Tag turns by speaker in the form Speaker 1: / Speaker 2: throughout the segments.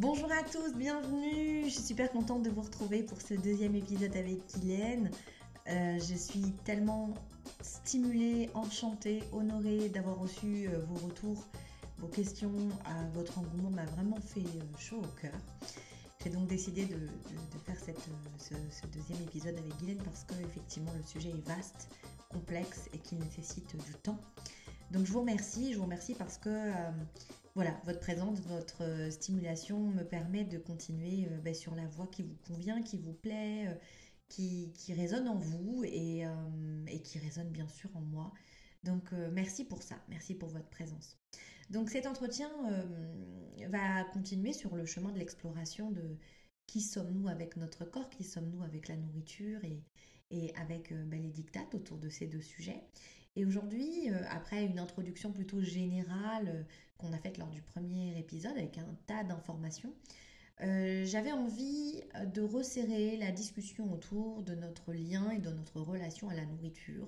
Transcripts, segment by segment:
Speaker 1: Bonjour à tous, bienvenue. Je suis super contente de vous retrouver pour ce deuxième épisode avec Guylaine. Euh, je suis tellement stimulée, enchantée, honorée d'avoir reçu euh, vos retours, vos questions. Euh, votre engouement m'a vraiment fait chaud au cœur. J'ai donc décidé de, faire ce, deuxième épisode avec Guylaine parce que effectivement le sujet est vaste, complexe et qu'il nécessite du temps. Donc je vous remercie, je vous remercie parce que voilà, votre présence, votre euh, stimulation me permet de continuer euh, ben, sur la voie qui vous convient, qui vous plaît, euh, qui, résonne en vous et, qui résonne bien sûr en moi. Donc merci pour ça, merci pour votre présence. Donc cet entretien va continuer sur le chemin de l'exploration de qui sommes-nous avec notre corps, qui sommes-nous avec la nourriture et, avec ben, les dictates autour de ces deux sujets. Et aujourd'hui, après une introduction plutôt générale qu'on a faite lors du premier épisode avec un tas d'informations, euh, j'avais envie euh, de resserrer la discussion autour de notre lien et de notre relation à la nourriture,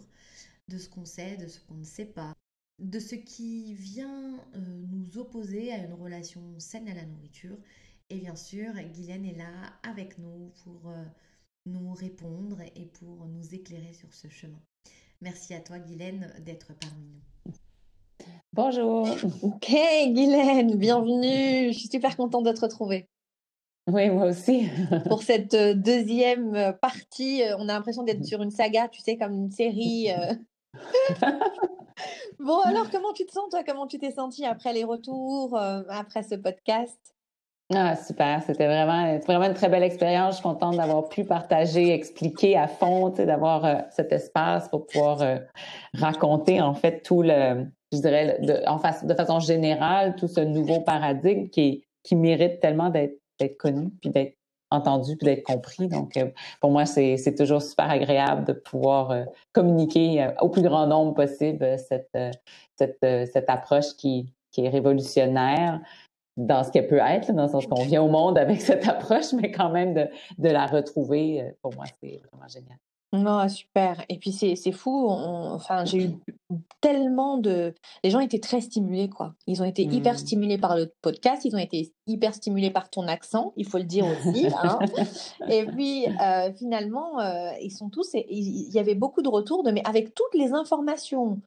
Speaker 1: de ce qu'on sait, de ce qu'on ne sait pas, de ce qui vient euh, nous opposer à une relation saine à la nourriture. Et bien sûr, Guylaine est là avec nous pour nous répondre et pour nous éclairer sur ce chemin. Merci à toi, Guylaine, d'être parmi nous.
Speaker 2: Bonjour.
Speaker 1: Ok, Guylaine, bienvenue. Je suis super contente de te retrouver.
Speaker 2: Oui, moi aussi.
Speaker 1: Pour cette euh, deuxième euh, partie, euh, on a l'impression d'être sur une saga, tu sais, comme une série. bon, alors, comment tu te sens, toi? Comment tu t'es sentie après les retours, après ce podcast?
Speaker 2: Ah, super. C'était vraiment, vraiment une très belle expérience. Je suis contente d'avoir pu partager, expliquer à fond, d'avoir cet espace pour pouvoir raconter, en fait, tout le, je dirais, de, en de façon générale, tout ce nouveau paradigme qui, qui mérite tellement d'être connu, puis d'être entendu, puis d'être compris. Donc, euh, pour moi, c'est toujours super agréable de pouvoir euh, communiquer euh, au plus grand nombre possible cette, cette, cette approche qui, qui est révolutionnaire dans ce qu'elle peut être, dans le sens qu'on vient au monde avec cette approche, mais quand même de, de la retrouver, pour moi, c'est vraiment génial.
Speaker 1: Non, super. Et puis c'est c'est fou. enfin, j'ai eu tellement de. Les gens étaient très stimulés, quoi. Ils ont été hyper mmh. stimulés par le podcast. Ils ont été hyper stimulés par ton accent, il faut le dire aussi. Hein. Et puis euh, finalement, euh, ils sont tous. Il y avait beaucoup de retours de. Mais avec toutes les informations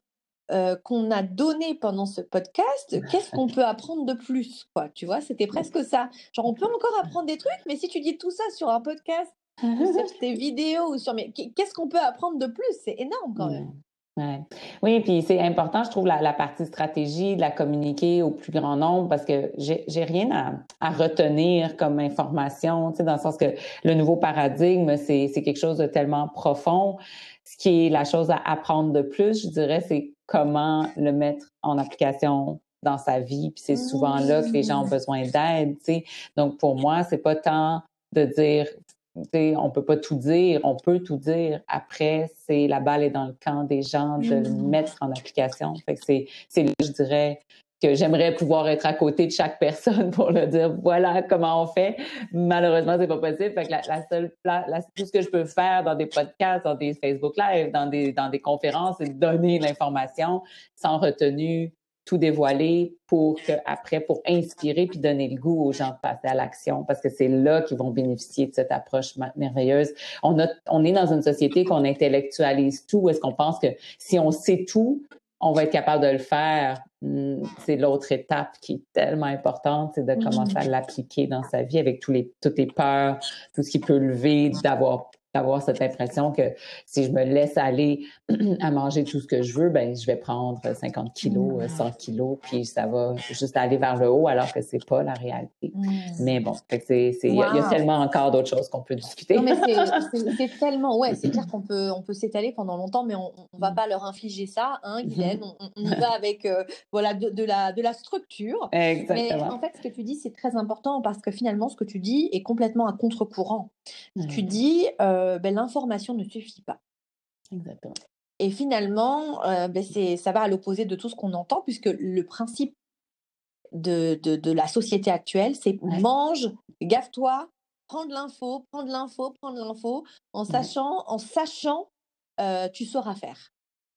Speaker 1: euh, qu'on a données pendant ce podcast, qu'est-ce qu'on peut apprendre de plus, quoi Tu vois, c'était presque ça. Genre, on peut encore apprendre des trucs, mais si tu dis tout ça sur un podcast sur tes vidéos ou sur mais qu'est-ce qu'on peut apprendre de plus? C'est énorme quand même.
Speaker 2: Ouais. Oui, puis c'est important, je trouve, la, partie stratégie, de la communiquer au plus grand nombre parce que j'ai rien à, à, retenir comme information, tu sais, dans le sens que le nouveau paradigme, c'est quelque chose de tellement profond. Ce qui est la chose à apprendre de plus, je dirais, c'est comment le mettre en application dans sa vie. Puis c'est souvent là que les gens ont mmh. besoin d'aide, tu sais. Donc pour moi, c'est pas tant de dire on peut pas tout dire, on peut tout dire. Après, c'est la balle est dans le camp des gens de le mm-hmm. mettre en application. Fait c'est, c'est je dirais, j'aimerais pouvoir être à côté de chaque personne pour leur dire voilà comment on fait. Malheureusement, c'est pas possible. Fait la, seule tout ce que je peux faire dans des podcasts, dans des Facebook Live, dans des, dans des conférences, c'est donner l'information sans retenue, tout dévoiler pour que pour inspirer puis donner le goût aux gens de passer à l'action parce que c'est là qu'ils vont bénéficier de cette approche merveilleuse. On a, on est dans une société qu'on intellectualise tout. Est-ce qu'on pense que si on sait tout, on va être capable de le faire. Hmm, c'est l'autre étape qui est tellement importante, c'est de commencer à l'appliquer dans sa vie avec tous les, toutes les peurs, tout ce qui peut lever, d'avoir d'avoir cette impression que si je me laisse aller à manger tout ce que je veux, ben je vais prendre 50 kilos, 100 mm. kilos, puis ça va juste aller vers le haut, alors que c'est pas la réalité. Mm. Mais bon, il y, a tellement encore d'autres choses qu'on peut discuter.
Speaker 1: C'est, tellement, ouais, c'est clair qu'on peut, on peut s'étaler pendant longtemps, mais on, on va pas leur infliger ça, hein, Guylaine. On, on y va avec, euh, voilà, de, la, de la structure.
Speaker 2: Exactement.
Speaker 1: Mais en fait, ce que tu dis, c'est très important parce que finalement, ce que tu dis est complètement à contre-courant. Tu dis, euh, ben, l'information ne suffit pas.
Speaker 2: Exactement.
Speaker 1: Et finalement, euh, ben, ça va à l'opposé de tout ce qu'on entend, puisque le principe de, de, la société actuelle, c'est mange, gaffe-toi, prends de l'info, prends de l'info, prends de l'info, en sachant, en sachant euh, tu sauras faire.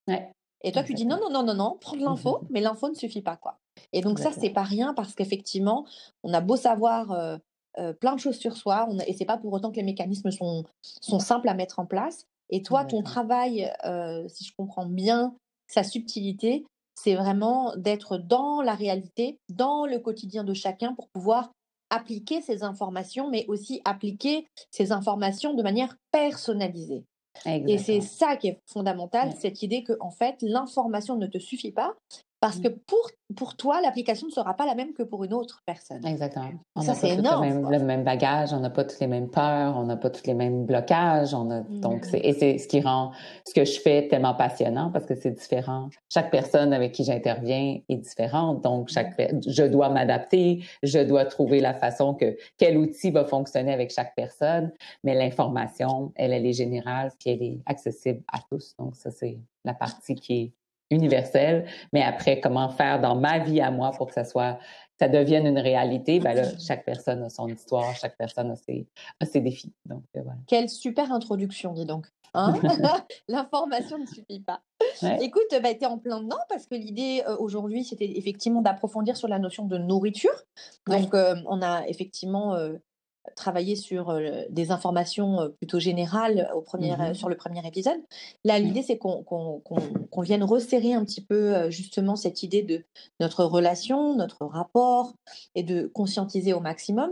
Speaker 2: Ouais.
Speaker 1: Et toi, tu dis non, non, non, non, non, prends de l'info, mais l'info ne suffit pas, quoi. Et donc ça, c'est pas rien parce qu'effectivement, on a beau savoir euh, euh, plein de choses sur soi, on a, et c'est pas pour autant que les mécanismes sont, sont simples à mettre en place. Et toi, ton travail, euh, si je comprends bien sa subtilité, c'est vraiment d'être dans la réalité, dans le quotidien de chacun pour pouvoir appliquer ces informations, mais aussi appliquer ces informations de manière personnalisée. Et c'est ça qui est fondamental, cette idée que en fait l'information ne te suffit pas, parce que mmh. pour, pour toi, l'application ne sera pas la même que pour une autre personne.
Speaker 2: Exactement. On n'a pas énorme, le même bagage, on n'a pas toutes les mêmes peurs, on n'a pas tous les mêmes blocages. On a, donc, mmh. et c'est ce qui rend ce que je fais tellement passionnant parce que c'est différent. Chaque personne avec qui j'interviens est différente. Donc, chaque, mmh. je dois m'adapter, je dois trouver la façon que quel outil va fonctionner avec chaque personne. Mais l'information, elle, elle est générale, puis elle est accessible à tous. Donc, ça, c'est la partie qui est universel, mais après, comment faire dans ma vie à moi pour que ça soit, ça devienne une réalité, ben là, chaque personne a son histoire, chaque personne a ses, ses défis. Donc, euh, voilà.
Speaker 1: Quelle super introduction, dis donc. Hein? L'information ne suffit pas. Écoute, bah, tu es en plein dedans parce que l'idée euh, aujourd'hui, c'était effectivement d'approfondir sur la notion de nourriture. Donc, euh, on a effectivement travailler sur des informations plutôt générales au premier, mmh sur le premier épisode. Là, l'idée, c'est qu'on vienne resserrer un petit peu justement cette idée de notre relation, notre rapport et de conscientiser au maximum.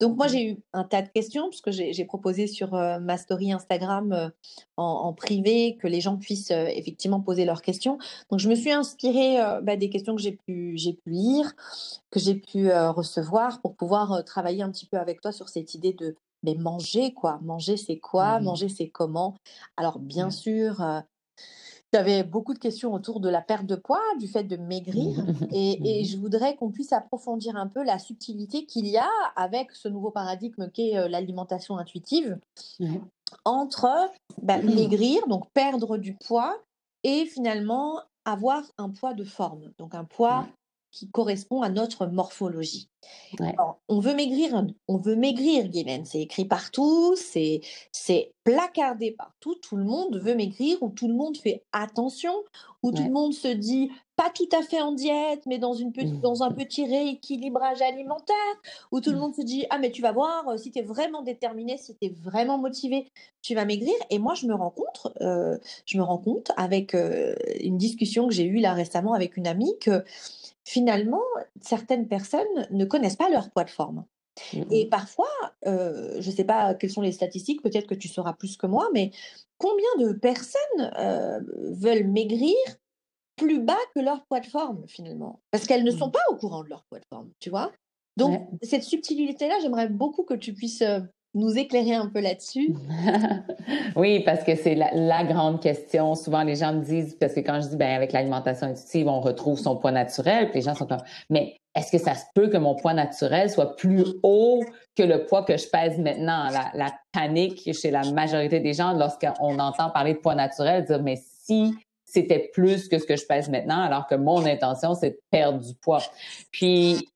Speaker 1: Donc, moi, mmh j'ai eu un tas de questions puisque j'ai proposé sur ma story Instagram en, privé que les gens puissent effectivement poser leurs questions. Donc, je me suis inspirée bah, des questions que j'ai pu, pu lire, que j'ai pu recevoir pour pouvoir travailler un petit peu avec toi sur cette idée de mais manger quoi? Manger c'est quoi? Mmh manger c'est comment? Alors bien sûr j'avais beaucoup de questions autour de la perte de poids, du fait de maigrir, et, je voudrais qu'on puisse approfondir un peu la subtilité qu'il y a avec ce nouveau paradigme qu'est l'alimentation intuitive, entre bah, maigrir, donc perdre du poids, et finalement avoir un poids de forme, donc un poids qui correspond à notre morphologie. on veut maigrir, on veut maigrir, Guylaine. C'est écrit partout, c'est c'est placardé partout. Tout le monde veut maigrir, ou tout le monde fait attention, ou tout le monde se dit pas tout à fait en diète, mais dans une mmh. dans un petit rééquilibrage alimentaire, où tout le mmh. monde se dit ah mais tu vas voir, euh, si tu es vraiment déterminé, si tu es vraiment motivé, tu vas maigrir. Et moi je me rends compte, euh, je me rends compte avec euh, une discussion que j'ai eue là récemment avec une amie que finalement, certaines personnes ne connaissent pas leur poids de forme. Mmh Et parfois, euh, je ne sais pas quelles sont les statistiques, peut-être que tu sauras plus que moi, mais combien de personnes veulent maigrir plus bas que leur poids de forme finalement Parce qu'elles ne sont mmh. pas au courant de leur poids de forme, tu vois? Donc, cette subtilité-là, j'aimerais beaucoup que tu puisses euh, nous éclairer un peu là-dessus?
Speaker 2: oui, parce que c'est la, grande question. Souvent, les gens me disent, parce que quand je dis, ben, avec l'alimentation intuitive, on retrouve son poids naturel, puis les gens sont comme, mais est-ce que ça se peut que mon poids naturel soit plus haut que le poids que je pèse maintenant? La, la panique chez la majorité des gens lorsqu'on entend parler de poids naturel, dire, mais si c'était plus que ce que je pèse maintenant, alors que mon intention, c'est de perdre du poids. Puis,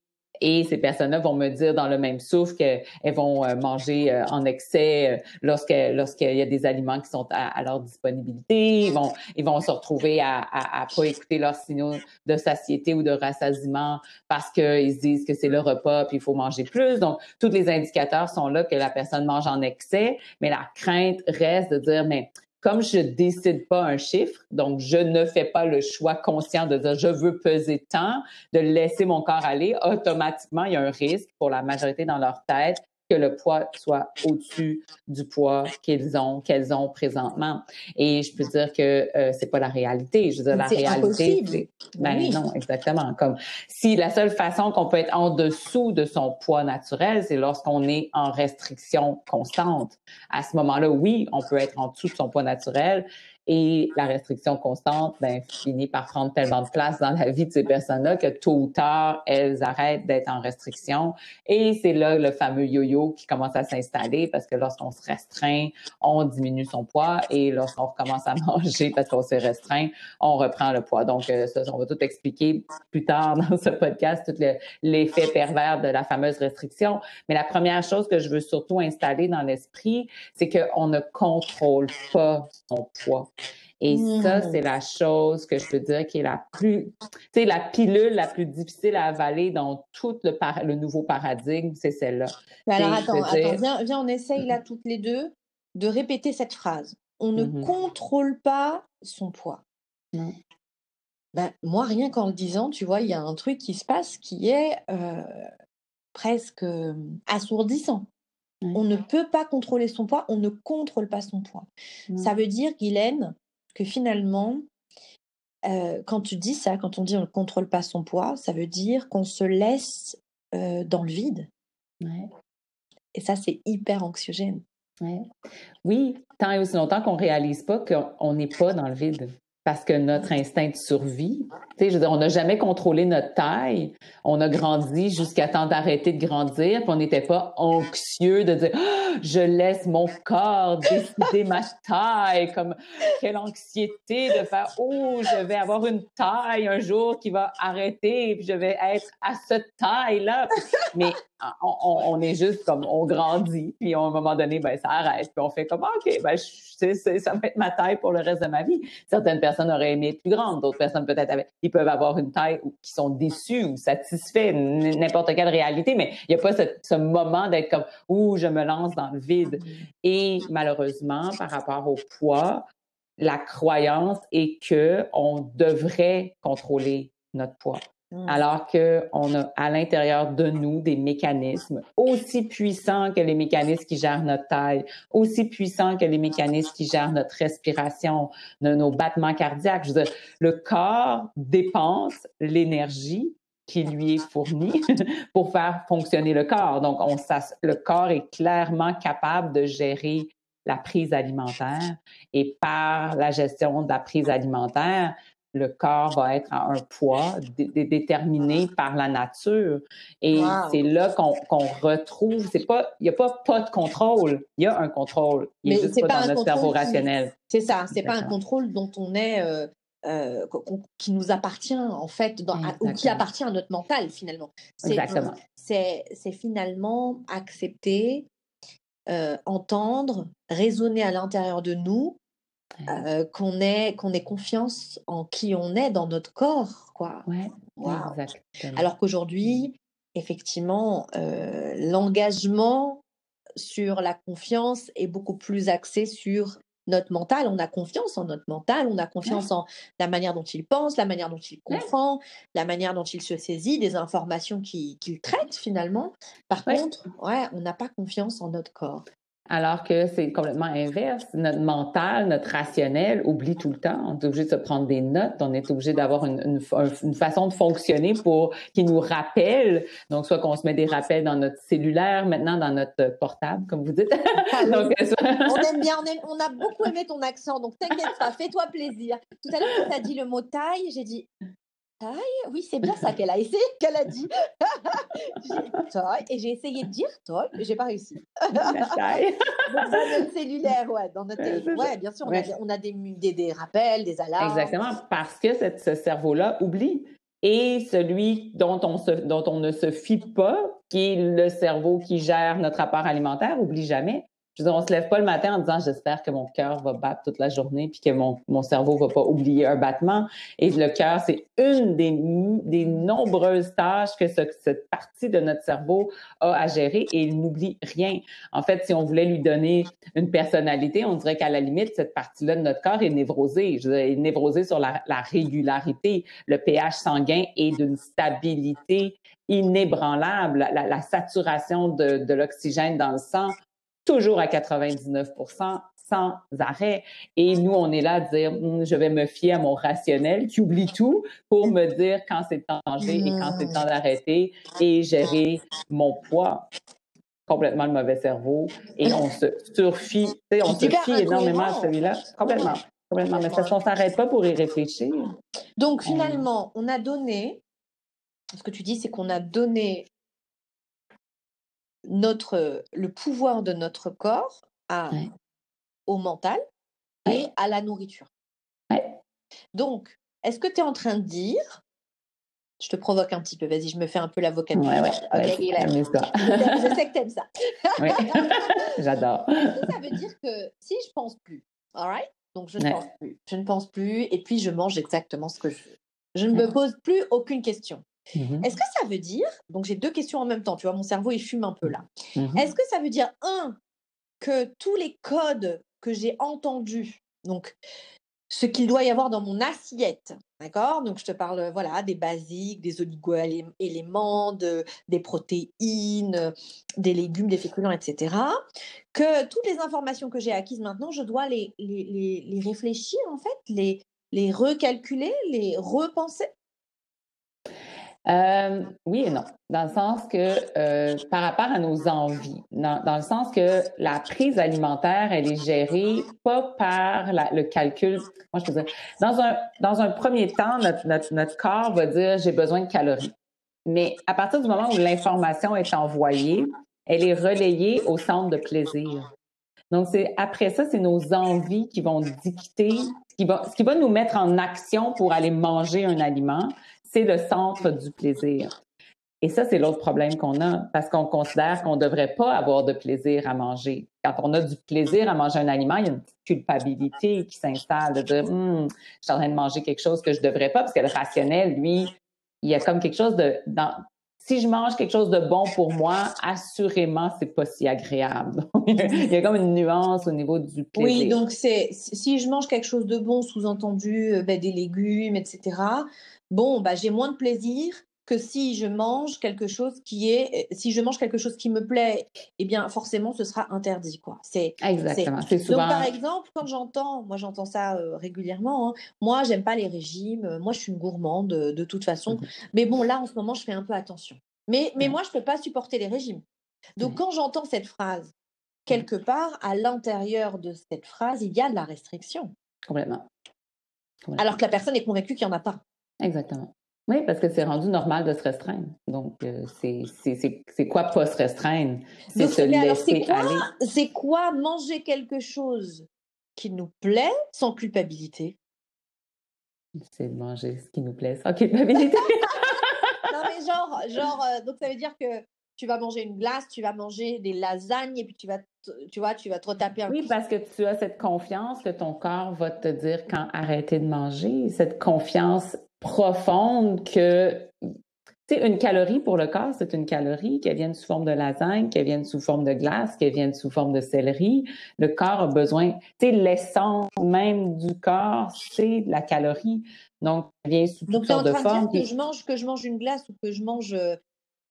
Speaker 2: et ces personnes-là vont me dire dans le même souffle qu'elles vont euh, manger euh, en excès euh, lorsqu'il y a des aliments qui sont à, leur disponibilité. Ils vont ils vont se retrouver à, à, pas écouter leurs signaux de satiété ou de rassasiement parce qu'ils se disent que c'est le repas puis il faut manger plus. Donc tous les indicateurs sont là que la personne mange en excès, mais la crainte reste de dire mais comme je décide pas un chiffre, donc je ne fais pas le choix conscient de dire je veux peser tant, de laisser mon corps aller, automatiquement, il y a un risque pour la majorité dans leur tête que le poids soit au-dessus du poids qu'ils ont, qu'elles ont présentement. Et je peux dire que euh, c'est pas la réalité. Je veux dire, la réalité, c'est, ben non, exactement. Comme si la seule façon qu'on peut être en dessous de son poids naturel, c'est lorsqu'on est en restriction constante. À ce moment-là, oui, on peut être en dessous de son poids naturel, et la restriction constante ben, finit par prendre tellement de place dans la vie de ces personnes-là que tôt ou tard, elles arrêtent d'être en restriction. Et c'est là le fameux yo-yo qui commence à s'installer parce que lorsqu'on se restreint, on diminue son poids et lorsqu'on recommence à manger parce qu'on s'est restreint, on reprend le poids. Donc, euh, ça, on va tout expliquer plus tard dans ce podcast, tout l'effet pervers de la fameuse restriction. Mais la première chose que je veux surtout installer dans l'esprit, c'est qu'on ne contrôle pas son poids. Et ça, c'est la chose que je peux dire qui est la plus, tu sais, la pilule la plus difficile à avaler dans tout le, le nouveau paradigme, c'est celle-là.
Speaker 1: Alors attends, attends viens, viens, on essaye là toutes les deux de répéter cette phrase. On ne mmh contrôle pas son poids. Ben, moi, rien qu'en le disant, tu vois, il y a un truc qui se passe qui est euh, presque assourdissant. On ne peut pas contrôler son poids, on ne contrôle pas son poids. Ça veut dire, Guylaine, que finalement, euh, quand tu dis ça, quand on dit on ne contrôle pas son poids, ça veut dire qu'on se laisse euh, dans le vide. Et ça, c'est hyper anxiogène.
Speaker 2: Oui, tant et aussi longtemps qu'on ne réalise pas qu'on n'est pas dans le vide parce que notre instinct de survie, je veux on n'a jamais contrôlé notre taille. On a grandi jusqu'à temps d'arrêter de grandir, puis on n'était pas anxieux de dire ah, je laisse mon corps décider ma taille, comme quelle anxiété de faire oh je vais avoir une taille un jour qui va arrêter, puis je vais être à cette taille là. Mais on, est juste comme on grandit, puis à un moment donné, ben ça arrête, puis on fait comme ok, ben ça va être ma taille pour le reste de ma vie. Certaines personnes auraient aimé être plus grandes, d'autres personnes peut-être ils peuvent avoir une taille qui sont déçus ou satisfaits, n'importe quelle réalité, mais il n'y a pas ce, moment d'être comme ouh je me lance dans le vide. Et malheureusement, par rapport au poids, la croyance est que on devrait contrôler notre poids. Mmh. Alors qu'on a à l'intérieur de nous des mécanismes aussi puissants que les mécanismes qui gèrent notre taille, aussi puissants que les mécanismes qui gèrent notre respiration, nos, battements cardiaques. Je veux dire, le corps dépense l'énergie qui lui est fournie pour faire fonctionner le corps. Donc, on, le corps est clairement capable de gérer la prise alimentaire et par la gestion de la prise alimentaire, le corps va être à un poids déterminé par la nature. Et c'est là qu'on retrouve, c'est pas, il n'y a pas pas de contrôle, il y a un contrôle. Il est juste pas, dans notre cerveau rationnel.
Speaker 1: C'est ça, c'est pas un contrôle dont on est, euh, euh, qui nous appartient en fait, dans, ou qui appartient à notre mental finalement. Exactement. C'est finalement accepter, euh, entendre, raisonner à l'intérieur de nous euh, qu'on ait, qu'on ait confiance en qui on est dans notre corps, quoi. Alors qu'aujourd'hui, effectivement, euh, l'engagement sur la confiance est beaucoup plus axé sur notre mental. On a confiance en notre mental, on a confiance en la manière dont il pense, la manière dont il comprend, la manière dont il se saisit des informations qu'il traite finalement. Par contre, ouais, on n'a pas confiance en notre corps.
Speaker 2: Alors que c'est complètement inverse. Notre mental, notre rationnel oublie tout le temps. On est obligé de se prendre des notes. On est obligé d'avoir une, façon de fonctionner pour qui nous rappelle. Donc, soit qu'on se met des rappels dans notre cellulaire, maintenant dans notre portable, comme vous dites.
Speaker 1: Ah donc, on aime bien, on, on, a beaucoup aimé ton accent. Donc, t'inquiète pas, fais-toi plaisir. Tout à l'heure, quand tu as dit le mot taille, j'ai dit taille? Oui, c'est bien ça qu'elle a essayé, qu'elle a dit. Et j'ai essayé de dire taille, mais j'ai pas réussi. taille. dans notre cellulaire, ouais, dans notre téléphone. Ouais, bien sûr, on a, on a des, des, des, rappels, des alarmes.
Speaker 2: Exactement, parce que cette, ce cerveau-là oublie. Et celui dont on, se, dont on ne se fie pas, qui est le cerveau qui gère notre apport alimentaire, oublie jamais. Je veux dire, on se lève pas le matin en disant j'espère que mon cœur va battre toute la journée puis que mon, mon cerveau va pas oublier un battement. Et le cœur, c'est une des, des nombreuses tâches que cette partie de notre cerveau a à gérer et il n'oublie rien. En fait, si on voulait lui donner une personnalité, on dirait qu'à la limite, cette partie-là de notre corps est névrosée. Je veux dire, est névrosée sur la, la régularité. Le pH sanguin est d'une stabilité inébranlable. La, la saturation de, de l'oxygène dans le sang toujours à 99% sans arrêt. Et nous, on est là à dire, hum, je vais me fier à mon rationnel qui oublie tout pour me dire quand c'est temps changer et quand c'est temps d'arrêter et gérer mon poids. Complètement le mauvais cerveau. Et on se surfie, on se fie énormément à celui-là. Complètement. Complètement. Mais ça, on ne s'arrête pas pour y réfléchir.
Speaker 1: Donc, finalement, on a donné, ce que tu dis, c'est qu'on a donné notre, le pouvoir de notre corps à, au mental et à la nourriture. Donc, est-ce que tu es en train de dire, je te provoque un petit peu, vas-y, je me fais un peu l'avocat
Speaker 2: du ouais,
Speaker 1: je, sais que tu aimes ça.
Speaker 2: J'adore.
Speaker 1: ça veut dire que si je pense plus, all right? Donc, je ne pense plus. Je ne pense plus. Et puis, je mange exactement ce que je veux. Je ne me pose plus aucune question. Mmh Est-ce que ça veut dire, donc j'ai deux questions en même temps, tu vois, mon cerveau il fume un peu là. Mmh Est-ce que ça veut dire, un, que tous les codes que j'ai entendus, donc ce qu'il doit y avoir dans mon assiette, d'accord? Donc je te parle voilà des basiques, des oligo-éléments, de, des protéines, des légumes, des féculents, etc. Que toutes les informations que j'ai acquises maintenant, je dois les, les, les réfléchir en fait, les, les recalculer, les repenser?
Speaker 2: Euh, oui et non, dans le sens que euh, par rapport à nos envies, dans, dans, le sens que la prise alimentaire, elle est gérée pas par le calcul. Moi, je peux dire, dans un dans un premier temps, notre, notre, corps va dire j'ai besoin de calories, mais à partir du moment où l'information est envoyée, elle est relayée au centre de plaisir. Donc c'est après ça, c'est nos envies qui vont dicter qui va ce qui va nous mettre en action pour aller manger un aliment c'est le centre du plaisir. Et ça, c'est l'autre problème qu'on a, parce qu'on considère qu'on ne devrait pas avoir de plaisir à manger. Quand on a du plaisir à manger un aliment, il y a une culpabilité qui s'installe de dire hum, je suis en train de manger quelque chose que je ne devrais pas, parce que le rationnel, lui, il y a comme quelque chose de dans, si je mange quelque chose de bon pour moi, assurément, c'est pas si agréable. il y a comme une nuance au niveau du plaisir.
Speaker 1: Oui, donc c'est si je mange quelque chose de bon, sous-entendu euh, ben, des légumes, etc bon, bah, j'ai moins de plaisir que si je mange quelque chose qui est, si je mange quelque chose qui me plaît, eh bien forcément ce sera interdit quoi.
Speaker 2: C'est exactement. C'est souvent...
Speaker 1: Donc par exemple quand j'entends, moi j'entends ça euh, régulièrement. Hein, moi j'aime pas les régimes. Euh, moi je suis une gourmande de, toute façon. Mmh mais bon là en ce moment je fais un peu attention. Mais mais moi je peux pas supporter les régimes. Donc quand j'entends cette phrase, quelque part à l'intérieur de cette phrase il y a de la restriction.
Speaker 2: Complètement.
Speaker 1: Alors que la personne est convaincue qu'il n'y en a pas.
Speaker 2: Exactement. Oui, parce que c'est rendu normal de se restreindre. Donc, euh, c'est quoi pas se restreindre?
Speaker 1: C'est se laisser aller. C'est quoi manger quelque chose qui nous plaît sans culpabilité?
Speaker 2: C'est de manger ce qui nous plaît sans culpabilité.
Speaker 1: non, mais genre, genre euh, donc ça veut dire que tu vas manger une glace, tu vas manger des lasagnes et puis tu vas, tu vois, tu vas te retaper un
Speaker 2: Oui, parce que tu as cette confiance que ton corps va te dire quand arrêter de manger, cette confiance profonde que une calorie pour le corps, c'est une calorie, qu'elle vienne sous forme de lasagne, qu'elle vienne sous forme de glace, qu'elle vienne sous forme de céleri. Le corps a besoin, c'est l'essence même du corps, c'est la calorie. Donc, elle vient sous toutes sortes de formes.
Speaker 1: Que je mange, que je mange une glace ou que je mange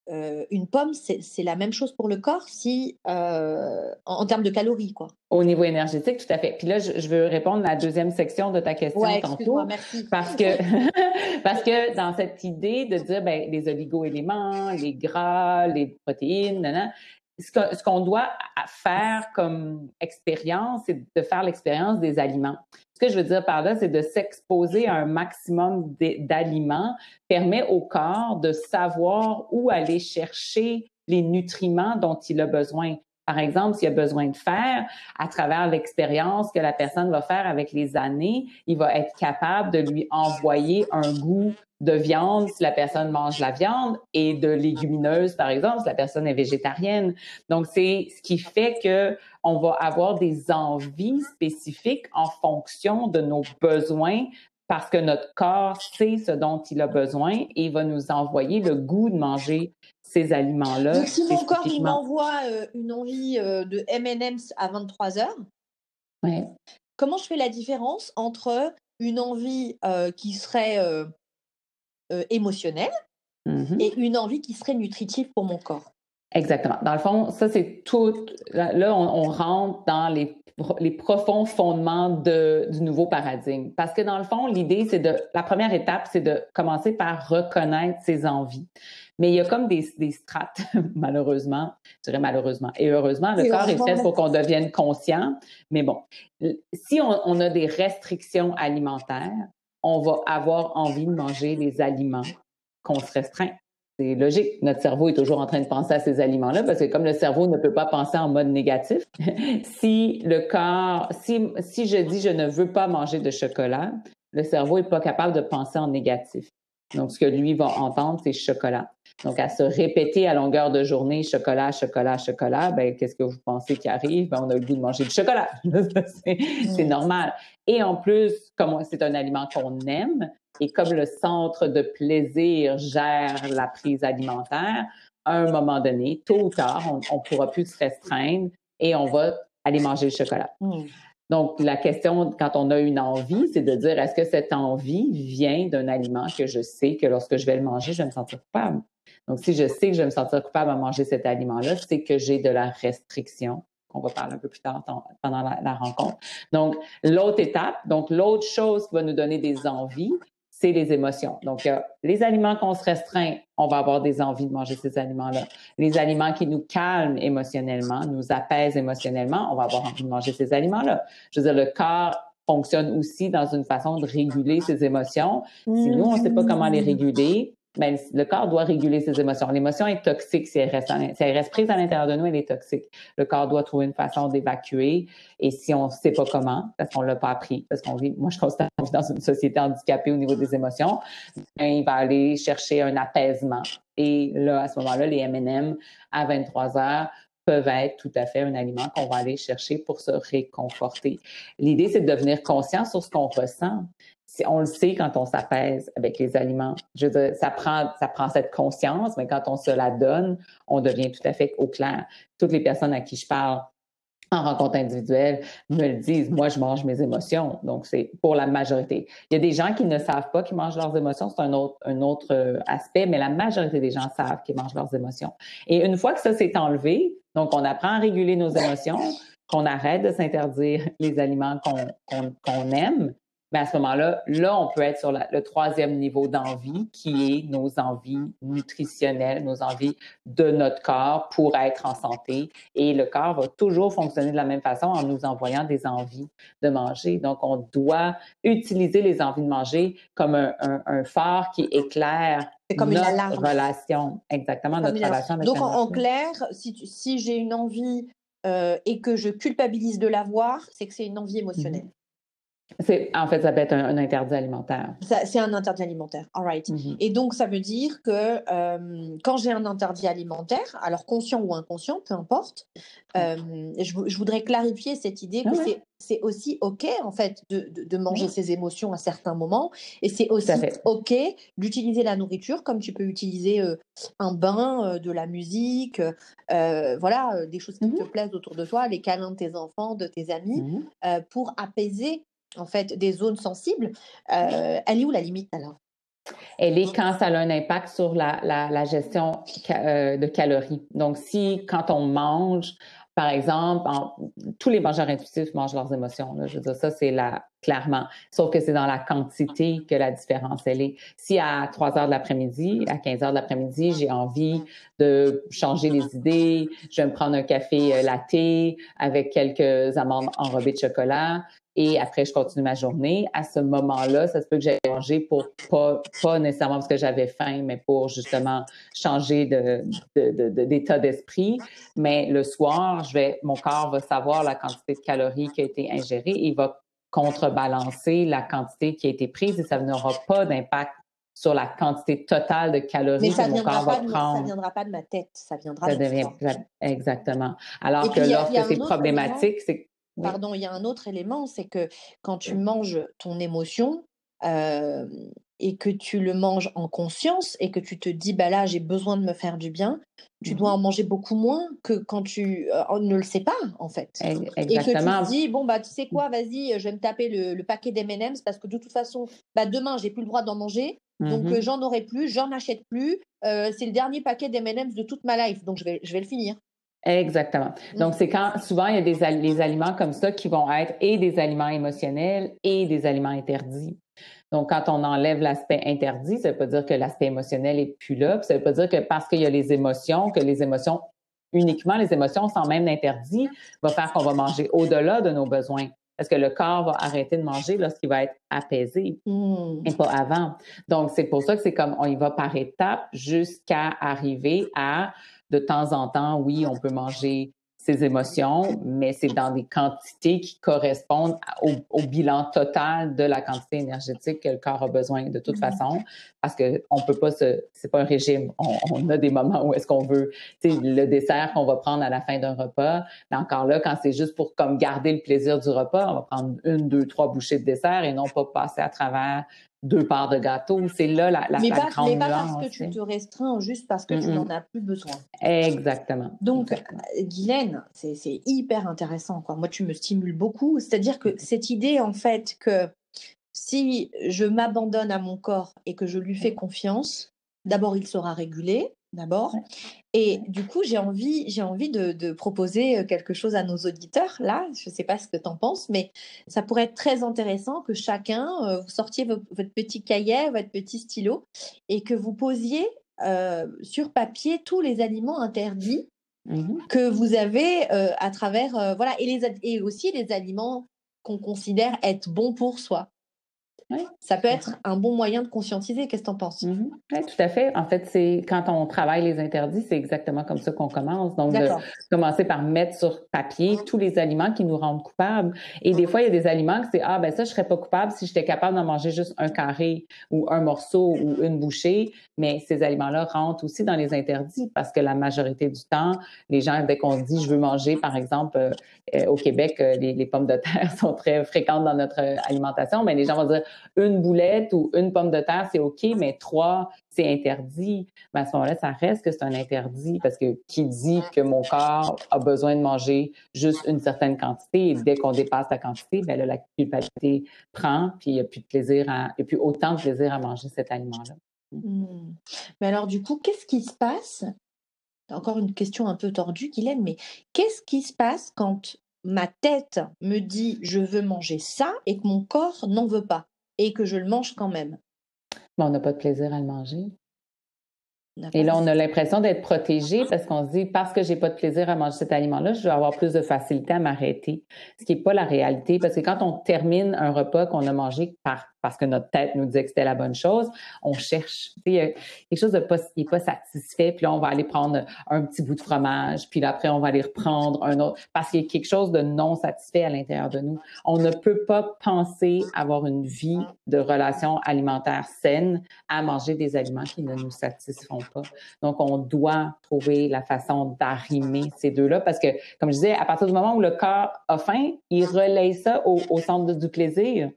Speaker 1: euh, une pomme, c'est la même chose pour le corps si, euh, en, termes de calories, quoi.
Speaker 2: Au niveau énergétique, tout à fait. Puis là, je, veux répondre à la deuxième section de ta question tantôt.
Speaker 1: Merci.
Speaker 2: Parce que, parce que dans cette idée de dire, ben, les oligo-éléments, les gras, les protéines, ce qu'on doit faire comme expérience, c'est de faire l'expérience des aliments. Ce que je veux dire par là, c'est de s'exposer à un maximum d'aliments permet au corps de savoir où aller chercher les nutriments dont il a besoin. Par exemple, s'il a besoin de fer, à travers l'expérience que la personne va faire avec les années, il va être capable de lui envoyer un goût de viande si la personne mange la viande et de légumineuses, par exemple, si la personne est végétarienne. Donc, c'est ce qui fait que on va avoir des envies spécifiques en fonction de nos besoins parce que notre corps sait ce dont il a besoin et va nous envoyer le goût de manger ces aliments-là.
Speaker 1: Donc, si mon corps il m'envoie euh, une envie euh, de M&M's à 23 heures,
Speaker 2: ouais.
Speaker 1: comment je fais la différence entre une envie euh, qui serait euh, émotionnelle mmh et une envie qui serait nutritive pour mon corps?
Speaker 2: Exactement. Dans le fond, ça, c'est tout. Là, on, rentre dans les, les profonds fondements de, du nouveau paradigme. Parce que dans le fond, l'idée, c'est de. La première étape, c'est de commencer par reconnaître ses envies. Mais il y a comme des, des strates, malheureusement. Je dirais malheureusement. Et heureusement, le corps est fait pour qu'on devienne conscient. Mais bon, si on, on a des restrictions alimentaires, on va avoir envie de manger les aliments qu'on se restreint. C'est logique. Notre cerveau est toujours en train de penser à ces aliments-là parce que comme le cerveau ne peut pas penser en mode négatif, si le corps, si, si je dis je ne veux pas manger de chocolat, le cerveau est pas capable de penser en négatif. Donc, ce que lui va entendre, c'est chocolat. Donc, à se répéter à longueur de journée chocolat, chocolat, chocolat, ben, qu'est-ce que vous pensez qui arrive? Ben, on a le goût de manger du chocolat. c'est normal. Et en plus, comme c'est un aliment qu'on aime, et comme le centre de plaisir gère la prise alimentaire, à un moment donné, tôt ou tard, on ne pourra plus se restreindre et on va aller manger le chocolat. Mmh. Donc, la question, quand on a une envie, c'est de dire, est-ce que cette envie vient d'un aliment que je sais que lorsque je vais le manger, je vais me sentir coupable? Donc, si je sais que je vais me sentir coupable à manger cet aliment-là, c'est que j'ai de la restriction qu'on va parler un peu plus tard pendant la rencontre. Donc, l'autre étape, donc l'autre chose qui va nous donner des envies, c'est les émotions. Donc, les aliments qu'on se restreint, on va avoir des envies de manger ces aliments-là. Les aliments qui nous calment émotionnellement, nous apaisent émotionnellement, on va avoir envie de manger ces aliments-là. Je veux dire, le corps fonctionne aussi dans une façon de réguler ses émotions. Si nous, on ne sait pas comment les réguler, ben, le corps doit réguler ses émotions. L'émotion est toxique si elle, reste prise à l'intérieur de nous, elle est toxique. Le corps doit trouver une façon d'évacuer. Et si on ne sait pas comment, parce qu'on l'a pas appris, parce qu'on vit, moi je constate dans une société handicapée au niveau des émotions, ben, il va aller chercher un apaisement. Et là, à ce moment-là, les M&M à 23 heures peuvent être tout à fait un aliment qu'on va aller chercher pour se réconforter. L'idée, c'est de devenir conscient sur ce qu'on ressent on le sait quand on s'apaise avec les aliments. Je veux dire, ça prend, ça prend cette conscience, mais quand on se la donne, on devient tout à fait au clair. Toutes les personnes à qui je parle en rencontre individuelle me le disent. Moi, je mange mes émotions. Donc, c'est pour la majorité. Il y a des gens qui ne savent pas qu'ils mangent leurs émotions. C'est un autre, un autre euh, aspect, mais la majorité des gens savent qu'ils mangent leurs émotions. Et une fois que ça s'est enlevé, donc on apprend à réguler nos émotions, qu'on arrête de s'interdire les aliments qu'on aime, mais à ce moment-là, là, on peut être sur le troisième niveau d'envie, qui est nos envies nutritionnelles, nos envies de notre corps pour être en santé. Et le corps va toujours fonctionner de la même façon en nous envoyant des envies de manger. Donc, on doit utiliser les envies de manger comme un, phare qui éclaire comme notre une relation. Exactement, notre relation avec
Speaker 1: Donc, en, clair, si, si j'ai une envie euh, et que je culpabilise de l'avoir, c'est que c'est une envie émotionnelle. Mm-hmm.
Speaker 2: En fait, ça peut être un, interdit alimentaire.
Speaker 1: C'est un interdit alimentaire, all right. Mm-hmm. Et donc, ça veut dire que euh, quand j'ai un interdit alimentaire, alors conscient ou inconscient, peu importe, euh, je, voudrais clarifier cette idée que ah c'est aussi OK, en fait, de, de, manger ses émotions à certains moments. Et c'est aussi OK d'utiliser la nourriture comme tu peux utiliser euh, un bain, de la musique, voilà, des choses qui te mm-hmm. plaisent autour de toi, les câlins de tes enfants, de tes amis, mm-hmm. pour apaiser en fait, des zones sensibles, euh, elle est où la limite alors?
Speaker 2: Elle est quand ça a un impact sur la, gestion euh, de calories. Donc, si quand on mange, par exemple, tous les mangeurs intuitifs mangent leurs émotions. je veux dire, ça, c'est là, clairement. Sauf que c'est dans la quantité que la différence, elle est. Si à 3 heures de l'après-midi, à 15 heures de l'après-midi, j'ai envie de changer les idées, je vais me prendre un café euh, latte avec quelques amandes enrobées de chocolat, et après, je continue ma journée. À ce moment-là, ça se peut que j'aille manger pour pas, pas nécessairement parce que j'avais faim, mais pour justement changer de, d'état d'esprit. Mais le soir, je vais, mon corps va savoir la quantité de calories qui a été ingérée et il va contrebalancer la quantité qui a été prise et ça n'aura pas d'impact sur la quantité totale de calories que mon corps va prendre.
Speaker 1: Ça ne viendra pas de ma tête, ça viendra ça de
Speaker 2: Exactement. Alors que lorsque c'est problématique, c'est
Speaker 1: Pardon, il y a un autre élément, c'est que quand tu manges ton émotion et que tu le manges en conscience et que tu te dis, bah là, j'ai besoin de me faire du bien, tu dois mmh en manger beaucoup moins que quand tu ne le sais pas, en fait.
Speaker 2: Exactement.
Speaker 1: Et que tu te dis, bon, bah, tu sais quoi, vas-y, je vais me taper le, paquet d'M&M's parce que de toute façon, bah, demain, j'ai plus le droit d'en manger. Donc, mmh j'en aurai plus, j'en achète plus. c'est le dernier paquet d'M&M's de toute ma life. Donc, je vais, je vais le finir.
Speaker 2: Exactement. Donc, c'est quand souvent il y a des les aliments comme ça qui vont être et des aliments émotionnels et des aliments interdits. Donc, quand on enlève l'aspect interdit, ça ne veut pas dire que l'aspect émotionnel est plus là. ça ne veut pas dire que parce qu'il y a les émotions, que les émotions, uniquement les émotions sans même d'interdit, va faire qu'on va manger au-delà de nos besoins. Parce que le corps va arrêter de manger lorsqu'il va être apaisé mmh. et pas avant. Donc, c'est pour ça que c'est comme on y va par étapes jusqu'à arriver à de temps en temps, oui, on peut manger ses émotions, mais c'est dans des quantités qui correspondent au, bilan total de la quantité énergétique que le corps a besoin de toute mm-hmm. façon. parce que on peut pas se, c'est pas un régime. On, a des moments où est-ce qu'on veut, tu sais, le dessert qu'on va prendre à la fin d'un repas. Mais encore là, quand c'est juste pour comme garder le plaisir du repas, on va prendre une, deux, trois bouchées de dessert et non pas passer à travers deux parts de gâteau. C'est là la, la,
Speaker 1: mais
Speaker 2: pas,
Speaker 1: mais pas parce que tu te restreins, juste parce que tu n'en as plus besoin.
Speaker 2: Exactement.
Speaker 1: Donc, Guylaine, c'est hyper intéressant. Quoi. Moi, tu me stimules beaucoup. C'est-à-dire que cette idée, en fait, que si je m'abandonne à mon corps et que je lui fais confiance, d'abord, il sera régulé, d'abord. Et du coup, j'ai envie, j'ai envie de, proposer euh, quelque chose à nos auditeurs. Là, je ne sais pas ce que tu en penses, mais ça pourrait être très intéressant que chacun, euh, vous sortiez votre petit cahier, votre petit stylo, et que vous posiez euh, sur papier tous les aliments interdits mmh que vous avez à travers, voilà, et, les, et aussi les aliments qu'on considère être bons pour soi. Ça peut être un bon moyen de conscientiser. Qu'est-ce que tu en penses?
Speaker 2: Mm-hmm. Oui, tout à fait. En fait, c'est quand on travaille les interdits, c'est exactement comme ça qu'on commence. Donc, de commencer par mettre sur papier tous les aliments qui nous rendent coupables. Et des fois, il y a des aliments que c'est Ah, ben ça, je serais pas coupable si j'étais capable d'en manger juste un carré ou un morceau ou une bouchée. Mais ces aliments-là rentrent aussi dans les interdits parce que la majorité du temps, les gens, dès qu'on dit je veux manger, par exemple, euh, euh, au Québec, euh, les, les, pommes de terre sont très fréquentes dans notre alimentation, mais les gens vont dire une boulette ou une pomme de terre, c'est OK, mais trois, c'est interdit. Mais à ce moment-là, ça reste que c'est un interdit parce que qui dit que mon corps a besoin de manger juste une certaine quantité et dès qu'on dépasse la quantité, ben là, la culpabilité prend, puis il n'y a plus de plaisir à, il plus autant de plaisir à manger cet aliment-là.
Speaker 1: Mmh. Mais alors, du coup, qu'est-ce qui se passe? Encore une question un peu tordue, Guylaine, mais qu'est-ce qui se passe quand ma tête me dit je veux manger ça et que mon corps n'en veut pas? Et que je le mange quand même.
Speaker 2: Mais on n'a pas de plaisir à le manger. Et là, on a l'impression d'être protégé parce qu'on se dit, parce que j'ai pas de plaisir à manger cet aliment-là, je vais avoir plus de facilité à m'arrêter. Ce qui n'est pas la réalité parce que quand on termine un repas qu'on a mangé par parce que notre tête nous disait que c'était la bonne chose, on cherche. A quelque chose de pas, qui n'est pas satisfait, puis là, on va aller prendre un petit bout de fromage, puis là, après, on va aller reprendre un autre, parce qu'il y a quelque chose de non satisfait à l'intérieur de nous. On ne peut pas penser avoir une vie de relation alimentaire saine à manger des aliments qui ne nous satisfont pas. Donc, on doit trouver la façon d'arrimer ces deux-là, parce que, comme je disais, à partir du moment où le corps a faim, il relaye ça au centre du plaisir.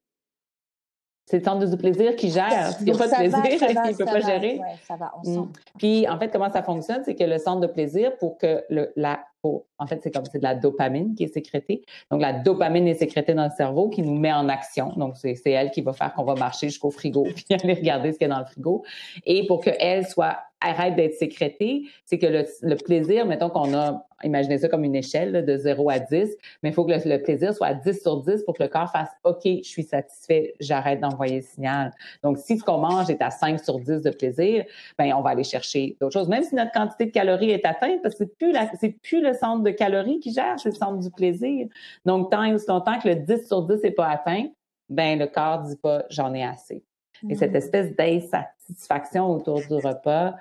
Speaker 2: C'est le centre du plaisir qui gère. S'il n'y a pas de plaisir, il ne peut pas gérer.
Speaker 1: ça va mm.
Speaker 2: Puis, en fait, comment ça fonctionne, c'est que le centre de plaisir, pour que le, la, en fait, c'est comme c'est de la dopamine qui est sécrétée. Donc, la dopamine est sécrétée dans le cerveau qui nous met en action. Donc, c'est elle qui va faire qu'on va marcher jusqu'au frigo puis aller regarder ce qu'il y a dans le frigo. Et pour qu'elle soit arrête d'être sécrétée, c'est que le, le, plaisir, mettons qu'on a imaginez ça comme une échelle de 0 à 10, mais il faut que le, plaisir soit à 10 sur 10 pour que le corps fasse OK, je suis satisfait, j'arrête d'envoyer le signal. Donc, si ce qu'on mange est à 5 sur 10 de plaisir, ben on va aller chercher d'autres choses. Même si notre quantité de calories est atteinte, parce que c'est plus c'est plus le centre de calories qui gère, c'est le centre du plaisir. Donc, tant et aussi longtemps que le 10 sur 10 n'est pas atteint, ben le corps dit pas j'en ai assez. Et cette mm. espèce d'insatisfaction autour du repas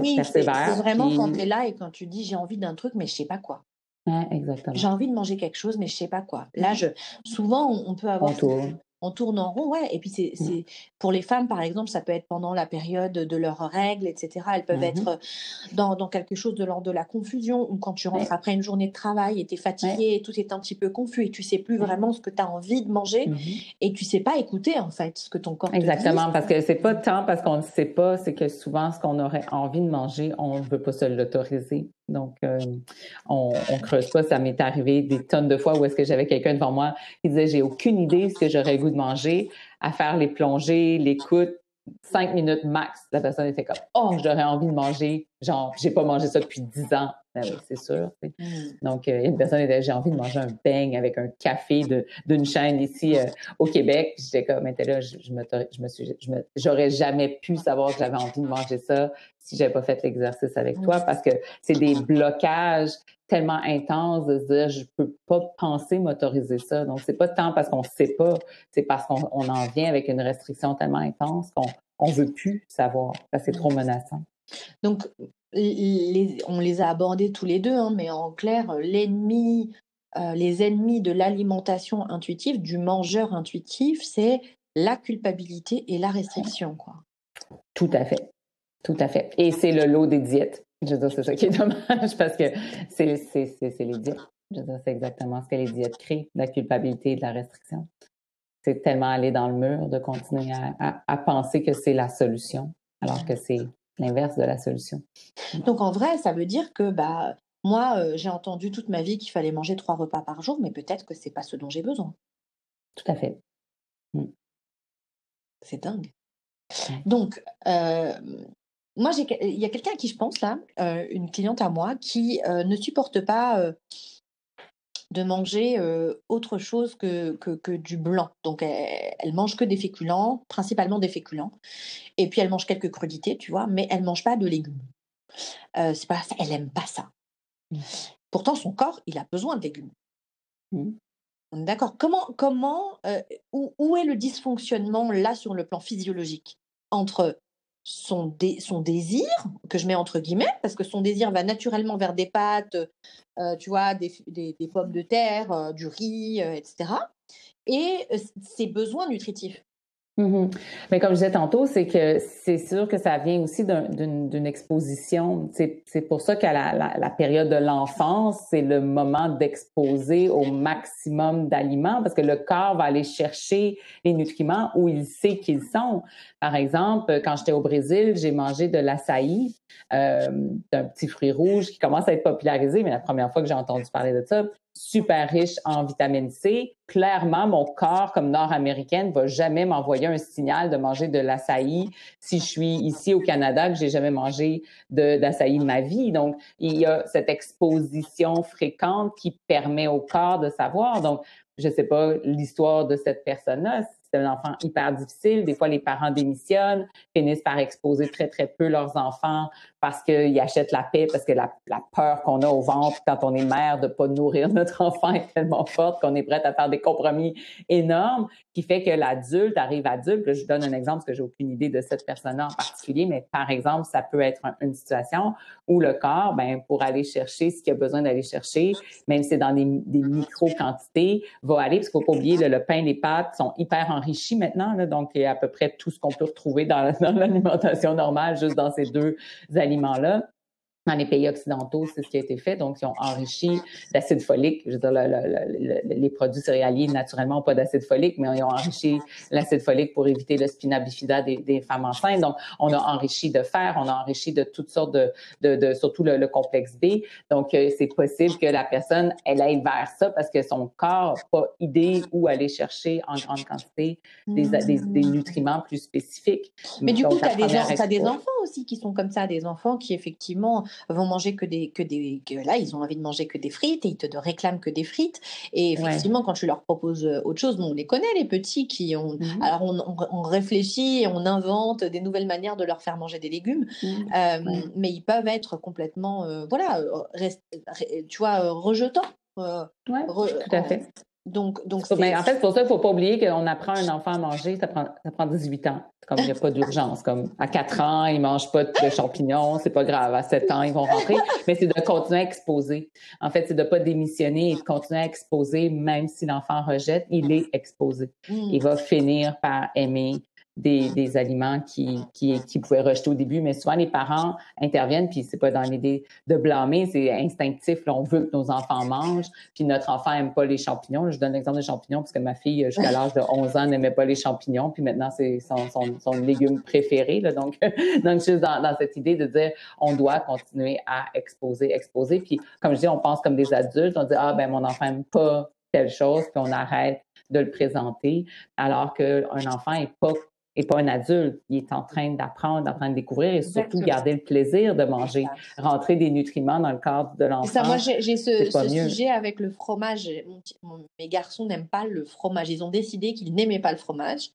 Speaker 2: oui, C'est
Speaker 1: vraiment quand tu es là et quand tu dis j'ai envie d'un truc, mais je sais pas quoi.
Speaker 2: exactement.
Speaker 1: J'ai envie de manger quelque chose, mais je sais pas quoi. Là, je, souvent, on, peut avoir on tourne en rond, ouais. Et puis c'est, mmh. c'est pour les femmes, par exemple, ça peut être pendant la période de leurs règles, etc. Elles peuvent mmh être dans, dans, quelque chose de l'ordre de la confusion, ou quand tu rentres après une journée de travail et tu es fatigué, et tout est un petit peu confus et tu sais plus vraiment ce que tu as envie de manger mmh et tu sais pas écouter en fait ce que ton corps
Speaker 2: Exactement,
Speaker 1: te dit.
Speaker 2: parce que c'est pas tant parce qu'on ne sait pas, c'est que souvent ce qu'on aurait envie de manger, on ne veut pas se l'autoriser. Donc, euh, on, on creuse pas. Ça m'est arrivé des tonnes de fois où est-ce que j'avais quelqu'un devant moi qui disait j'ai aucune idée ce que j'aurais goût de manger, à faire les plongées, l'écoute, cinq minutes max. La personne était comme oh j'aurais envie de manger. Genre j'ai pas mangé ça depuis dix ans. Ben oui, c'est sûr. Mm. Donc, euh, une personne était, j'ai envie de manger un beigne avec un café d'une chaîne ici euh, au Québec. J'étais comme, était là, je, je, me, je me suis, je me, j'aurais jamais pu savoir que j'avais envie de manger ça si j'avais pas fait l'exercice avec toi parce que c'est des blocages tellement intenses de se dire, je peux pas penser m'autoriser ça. Donc, c'est pas tant parce qu'on sait pas, c'est parce qu'on on en vient avec une restriction tellement intense qu'on on veut plus savoir parce que c'est trop menaçant.
Speaker 1: Donc, on les a abordés tous les deux, hein, mais en clair, l'ennemi, euh, les ennemis de l'alimentation intuitive, du mangeur intuitif, c'est la culpabilité et la restriction. Quoi.
Speaker 2: Tout à fait. Tout à fait. Et c'est le lot des diètes. Je veux c'est ça qui est dommage parce que c'est les diètes. Je veux c'est exactement ce que les diètes créent, la culpabilité et la restriction. C'est tellement aller dans le mur de continuer à penser que c'est la solution, alors que c'est l'inverse de la solution.
Speaker 1: Donc en vrai, ça veut dire que bah moi, euh, j'ai entendu toute ma vie qu'il fallait manger trois repas par jour, mais peut-être que c'est pas ce dont j'ai besoin.
Speaker 2: Tout à fait. Mmh.
Speaker 1: C'est dingue. Donc, euh, moi, il y a quelqu'un à qui je pense là, euh, une cliente à moi, qui ne supporte pas de manger autre chose que, que, du blanc. Donc, elle, elle, mange que des féculents, principalement des féculents. Et puis, elle mange quelques crudités, tu vois, mais elle mange pas de légumes. c'est pas ça, elle aime pas ça. Mmh. Pourtant, son corps, il a besoin de légumes. Mmh. D'accord. Comment, comment, où, est le dysfonctionnement là sur le plan physiologique entre son, son désir, que je mets entre guillemets, parce que son désir va naturellement vers des pâtes, tu vois, des, des, pommes de terre, du riz, etc., et ses besoins nutritifs.
Speaker 2: Mm-hmm. Mais comme je disais tantôt, c'est que c'est sûr que ça vient aussi d'une exposition. C'est pour ça qu'à la, période de l'enfance, c'est le moment d'exposer au maximum d'aliments parce que le corps va aller chercher les nutriments où il sait qu'ils sont. Par exemple, quand j'étais au Brésil, j'ai mangé de l'açaï, euh, d'un petit fruit rouge qui commence à être popularisé, mais la première fois que j'ai entendu parler de ça, super riche en vitamine C. Clairement, mon corps, comme nord-américaine, va jamais m'envoyer un signal de manger de l'açaï si je suis ici au Canada, que j'ai jamais mangé d'açaï de, de ma vie. Donc, il y a cette exposition fréquente qui permet au corps de savoir. Donc, je sais pas l'histoire de cette personne-là c'est un enfant hyper difficile. Des fois, les parents démissionnent, finissent par exposer très, très peu leurs enfants parce qu'ils achètent la paix, parce que la, peur qu'on a au ventre quand on est mère de pas nourrir notre enfant est tellement forte qu'on est prête à faire des compromis énormes, qui fait que l'adulte arrive adulte. je donne un exemple parce que j'ai aucune idée de cette personne-là en particulier, mais par exemple, ça peut être une situation où le corps, ben, pour aller chercher ce qu'il a besoin d'aller chercher, même si c'est dans des, micro-quantités, va aller, parce qu'il faut pas oublier, le, pain, les pâtes sont hyper enrichis maintenant, donc il y a à peu près tout ce qu'on peut retrouver dans, l'alimentation normale, juste dans ces deux aliments aliments-là. Dans les pays occidentaux, c'est ce qui a été fait. Donc, ils ont enrichi d'acide folique. Je veux dire, les produits céréaliers, naturellement, n'ont pas d'acide folique, mais ils ont enrichi l'acide folique pour éviter le spina bifida des, femmes enceintes. Donc, on a enrichi de fer, on a enrichi de toutes sortes de, de, surtout le, complexe B. Donc, euh, c'est possible que la personne, elle aille vers ça parce que son corps n'a pas idée où aller chercher en grande quantité des, des, mmh. nutriments plus spécifiques.
Speaker 1: Mais du coup, tu as, as, des enfants aussi qui sont comme ça, des enfants qui, effectivement, vont manger que des, que des, que là, ils ont envie de manger que des frites et ils te réclament que des frites. Et effectivement, quand tu leur proposes euh, autre chose, on les connaît, les petits qui ont. Mmh alors, on, réfléchit et on invente des nouvelles manières de leur faire manger des légumes, mmh. euh, mais ils peuvent être complètement, euh, voilà, tu vois, rejetants.
Speaker 2: tout à fait.
Speaker 1: Donc, donc
Speaker 2: mais en fait, c'est pour ça qu'il ne faut pas oublier qu'on apprend un enfant à manger, ça prend, ça prend 18 ans. Comme il n'y a pas d'urgence. Comme à 4 ans, ils ne mangent pas de champignons, c'est pas grave. À 7 ans, ils vont rentrer. Mais c'est de continuer à exposer. En fait, c'est de ne pas démissionner et de continuer à exposer, même si l'enfant rejette, il est exposé. Mm. Il va finir par aimer des, aliments qui, qui, pouvaient rejeter au début, mais souvent les parents interviennent, puis c'est pas dans l'idée de blâmer, c'est instinctif, là, on veut que nos enfants mangent, puis notre enfant aime pas les champignons. Je donne l'exemple des champignons parce que ma fille, jusqu'à l'âge de 11 ans, n'aimait pas les champignons, puis maintenant c'est son, son, légume préféré. Là, donc, donc, dans, dans cette idée de dire, on doit continuer à exposer, exposer, puis comme je dis, on pense comme des adultes, on dit, ah ben mon enfant aime pas telle chose, puis on arrête de le présenter, alors qu'un enfant n'est pas et pas un adulte. Il est en train d'apprendre, en train de découvrir et surtout garder le plaisir de manger, rentrer des nutriments dans le corps de l'enfant. Ça,
Speaker 1: moi, j'ai ce, sujet avec le fromage. mes garçons n'aiment pas le fromage. Ils ont décidé qu'ils n'aimaient pas le fromage.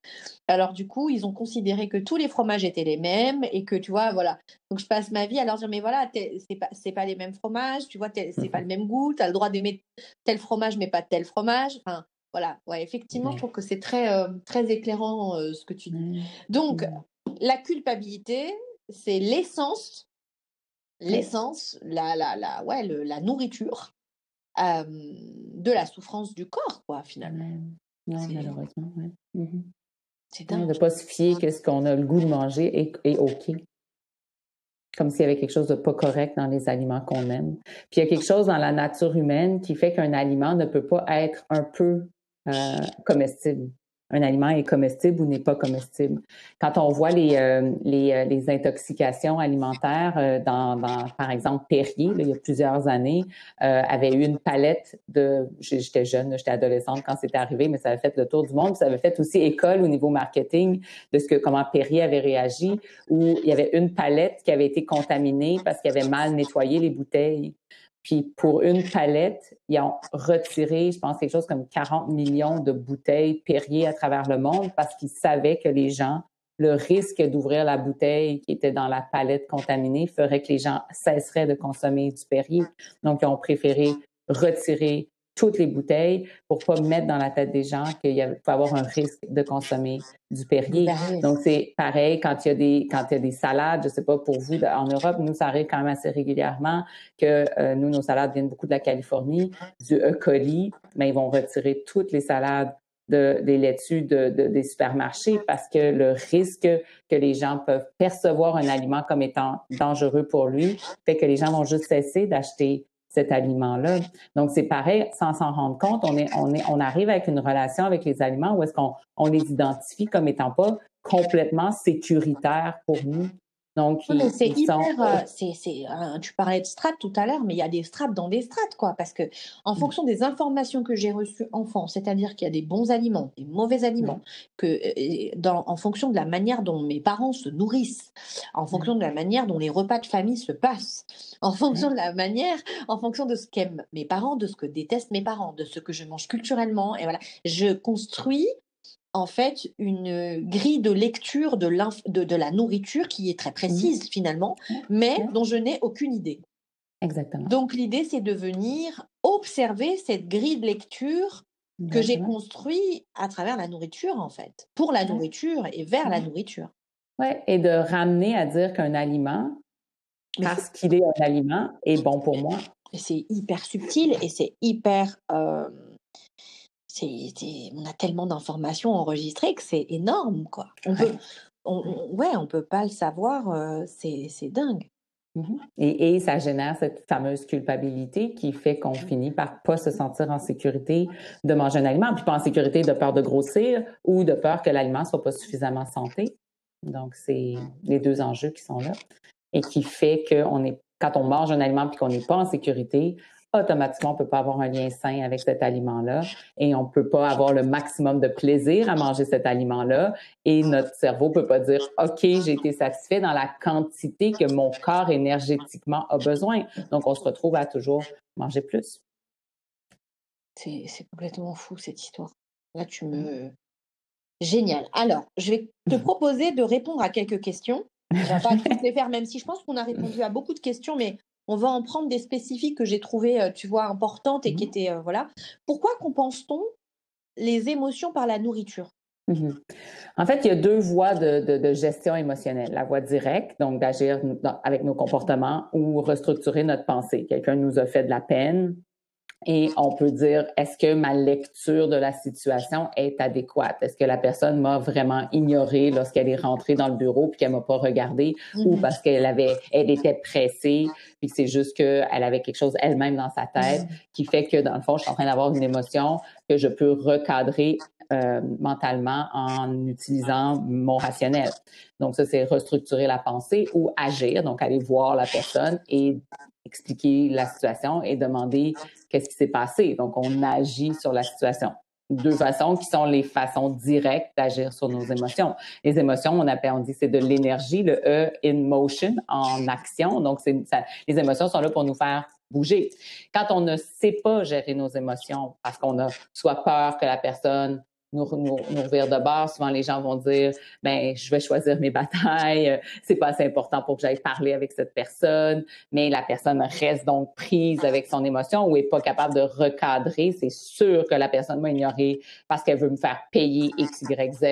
Speaker 1: Alors, du coup, ils ont considéré que tous les fromages étaient les mêmes et que, tu vois, voilà. Donc, je passe ma vie à leur dire, mais voilà, c'est pas, pas les mêmes fromages, tu vois, c'est pas le même goût, tu as le droit d'aimer tel fromage, mais pas tel fromage. Enfin, voilà, ouais, effectivement, je trouve que c'est très, euh, très éclairant euh, ce que tu dis. Mmh. Donc, mmh. la culpabilité, c'est l'essence, l'essence, la, la, la, ouais, la nourriture de la souffrance du corps, quoi, finalement.
Speaker 2: malheureusement, mmh De ne pas se fier que ce qu'on a le goût de manger est, OK. Comme s'il y avait quelque chose de pas correct dans les aliments qu'on aime. Puis il y a quelque chose dans la nature humaine qui fait qu'un aliment ne peut pas être un peu euh, comestible un aliment est comestible ou n'est pas comestible. Quand on voit les, euh, les, euh, les, intoxications alimentaires euh, dans, dans, par exemple, Perrier, il y a plusieurs années, avait eu une palette de... J'étais jeune, j'étais adolescente quand c'était arrivé, mais ça avait fait le tour du monde. Ça avait fait aussi école au niveau marketing de ce que comment Perrier avait réagi, où il y avait une palette qui avait été contaminée parce qu'il avait mal nettoyé les bouteilles. Puis pour une palette, ils ont retiré, je pense, quelque chose comme 40 millions de bouteilles Perrier à travers le monde parce qu'ils savaient que les gens, le risque d'ouvrir la bouteille qui était dans la palette contaminée ferait que les gens cesseraient de consommer du Perrier. Donc, ils ont préféré retirer toutes les bouteilles pour pas mettre dans la tête des gens qu'il y peut avoir un risque de consommer du Perrier. Donc c'est pareil quand il y a des quand il y a des salades, je sais pas pour vous en Europe, nous ça arrive quand même assez régulièrement que euh, nous nos salades viennent beaucoup de la Californie, du E. coli, mais ils vont retirer toutes les salades de, des laitues de, des supermarchés parce que le risque que les gens peuvent percevoir un aliment comme étant dangereux pour lui fait que les gens vont juste cesser d'acheter cet aliment-là. Donc, c'est pareil, sans s'en rendre compte, on, est, on, est, on arrive avec une relation avec les aliments où est-ce qu'on on les identifie comme étant pas complètement sécuritaires pour nous.
Speaker 1: Donc, c'est hyper. Euh, c'est, euh, tu parlais de strates tout à l'heure, mais il y a des strates dans des strates, quoi. Parce que, en mmh. fonction des informations que j'ai reçues enfant, c'est-à-dire qu'il y a des bons aliments, des mauvais aliments, que, euh, dans, en fonction de la manière dont mes parents se nourrissent, en mmh. fonction de la manière dont les repas de famille se passent, en fonction de la manière, en fonction de ce qu'aiment mes parents, de ce que détestent mes parents, de ce que je mange culturellement, et voilà, je construis en fait une grille de lecture de, de, la nourriture qui est très précise mmh. finalement, mais dont je n'ai aucune idée.
Speaker 2: Exactement.
Speaker 1: Donc l'idée, c'est de venir observer cette grille de lecture que j'ai construite à travers la nourriture, en fait, pour la nourriture et vers la nourriture.
Speaker 2: Oui, et de ramener à dire qu'un aliment, parce qu'il est un aliment, est bon pour moi.
Speaker 1: C'est hyper subtil et c'est hyper... Euh, on a tellement d'informations enregistrées que c'est énorme, quoi. On peut, on, ouais, on peut pas le savoir, euh, c'est dingue.
Speaker 2: Mmh et, ça génère cette fameuse culpabilité qui fait qu'on finit par pas se sentir en sécurité de manger un aliment, puis pas en sécurité de peur de grossir ou de peur que l'aliment soit pas suffisamment santé. Donc, c'est les deux enjeux qui sont là et qui fait qu'on est, quand on mange un aliment puis qu'on n'est pas en sécurité, automatiquement, on ne peut pas avoir un lien sain avec cet aliment-là et on ne peut pas avoir le maximum de plaisir à manger cet aliment-là et notre cerveau ne peut pas dire OK, j'ai été satisfait dans la quantité que mon corps énergétiquement a besoin. Donc, on se retrouve à toujours manger plus.
Speaker 1: C'est complètement fou cette histoire. Là, tu me. Génial. Alors, je vais te proposer de répondre à quelques questions. Je ne vais pas toutes les faire, même si je pense qu'on a répondu à beaucoup de questions, mais on va en prendre des spécifiques que j'ai trouvées, euh, tu vois, importantes et qui mmh étaient, euh, voilà. Pourquoi compense-t-on les émotions par la nourriture?
Speaker 2: Mmh En fait, il y a deux voies de, gestion émotionnelle. La voie directe, donc d'agir avec nos comportements ou restructurer notre pensée. Quelqu'un nous a fait de la peine, et on peut dire, est-ce que ma lecture de la situation est adéquate? Est-ce que la personne m'a vraiment ignoré lorsqu'elle est rentrée dans le bureau puis qu'elle m'a pas regardé ou mm-hmm. parce qu'elle avait, elle était pressée puis c'est juste qu'elle avait quelque chose elle-même dans sa tête mm-hmm. qui fait que dans le fond, je suis en train d'avoir une émotion que je peux recadrer euh, mentalement en utilisant mon rationnel. Donc ça, c'est restructurer la pensée ou agir, donc aller voir la personne et expliquer la situation et demander qu'est-ce qui s'est passé. Donc, on agit sur la situation. Deux façons qui sont les façons directes d'agir sur nos émotions. Les émotions, on appelle, on dit, c'est de l'énergie, le E in motion, en action. Donc, les émotions sont là pour nous faire bouger. Quand on ne sait pas gérer nos émotions parce qu'on a soit peur que la personne nous, nous, de bord. Souvent, les gens vont dire, ben, je vais choisir mes batailles. C'est pas assez important pour que j'aille parler avec cette personne. Mais la personne reste donc prise avec son émotion ou est pas capable de recadrer. C'est sûr que la personne m'a ignoré parce qu'elle veut me faire payer X, Y, Z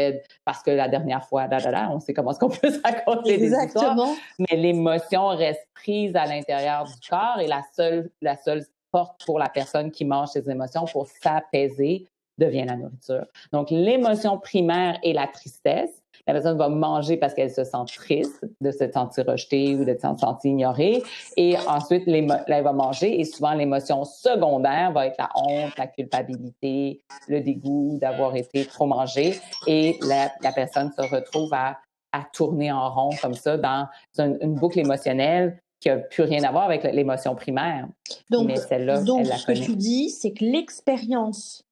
Speaker 2: parce que la dernière fois, là, là, là, on sait comment est-ce qu'on peut se raconter des histoires. Mais l'émotion reste prise à l'intérieur du corps et la seule, la seule porte pour la personne qui mange ses émotions pour s'apaiser, devient la nourriture. Donc, l'émotion primaire est la tristesse. La personne va manger parce qu'elle se sent triste de se sentir rejetée ou de se sentir ignorée. Et ensuite, elle va manger et souvent l'émotion secondaire va être la honte, la culpabilité, le dégoût d'avoir été trop mangé. Et la, personne se retrouve à, tourner en rond comme ça dans une, boucle émotionnelle qui n'a plus rien à voir avec l'émotion primaire.
Speaker 1: Donc, Mais celle-là, donc ce que tu dis, c'est que l'expérience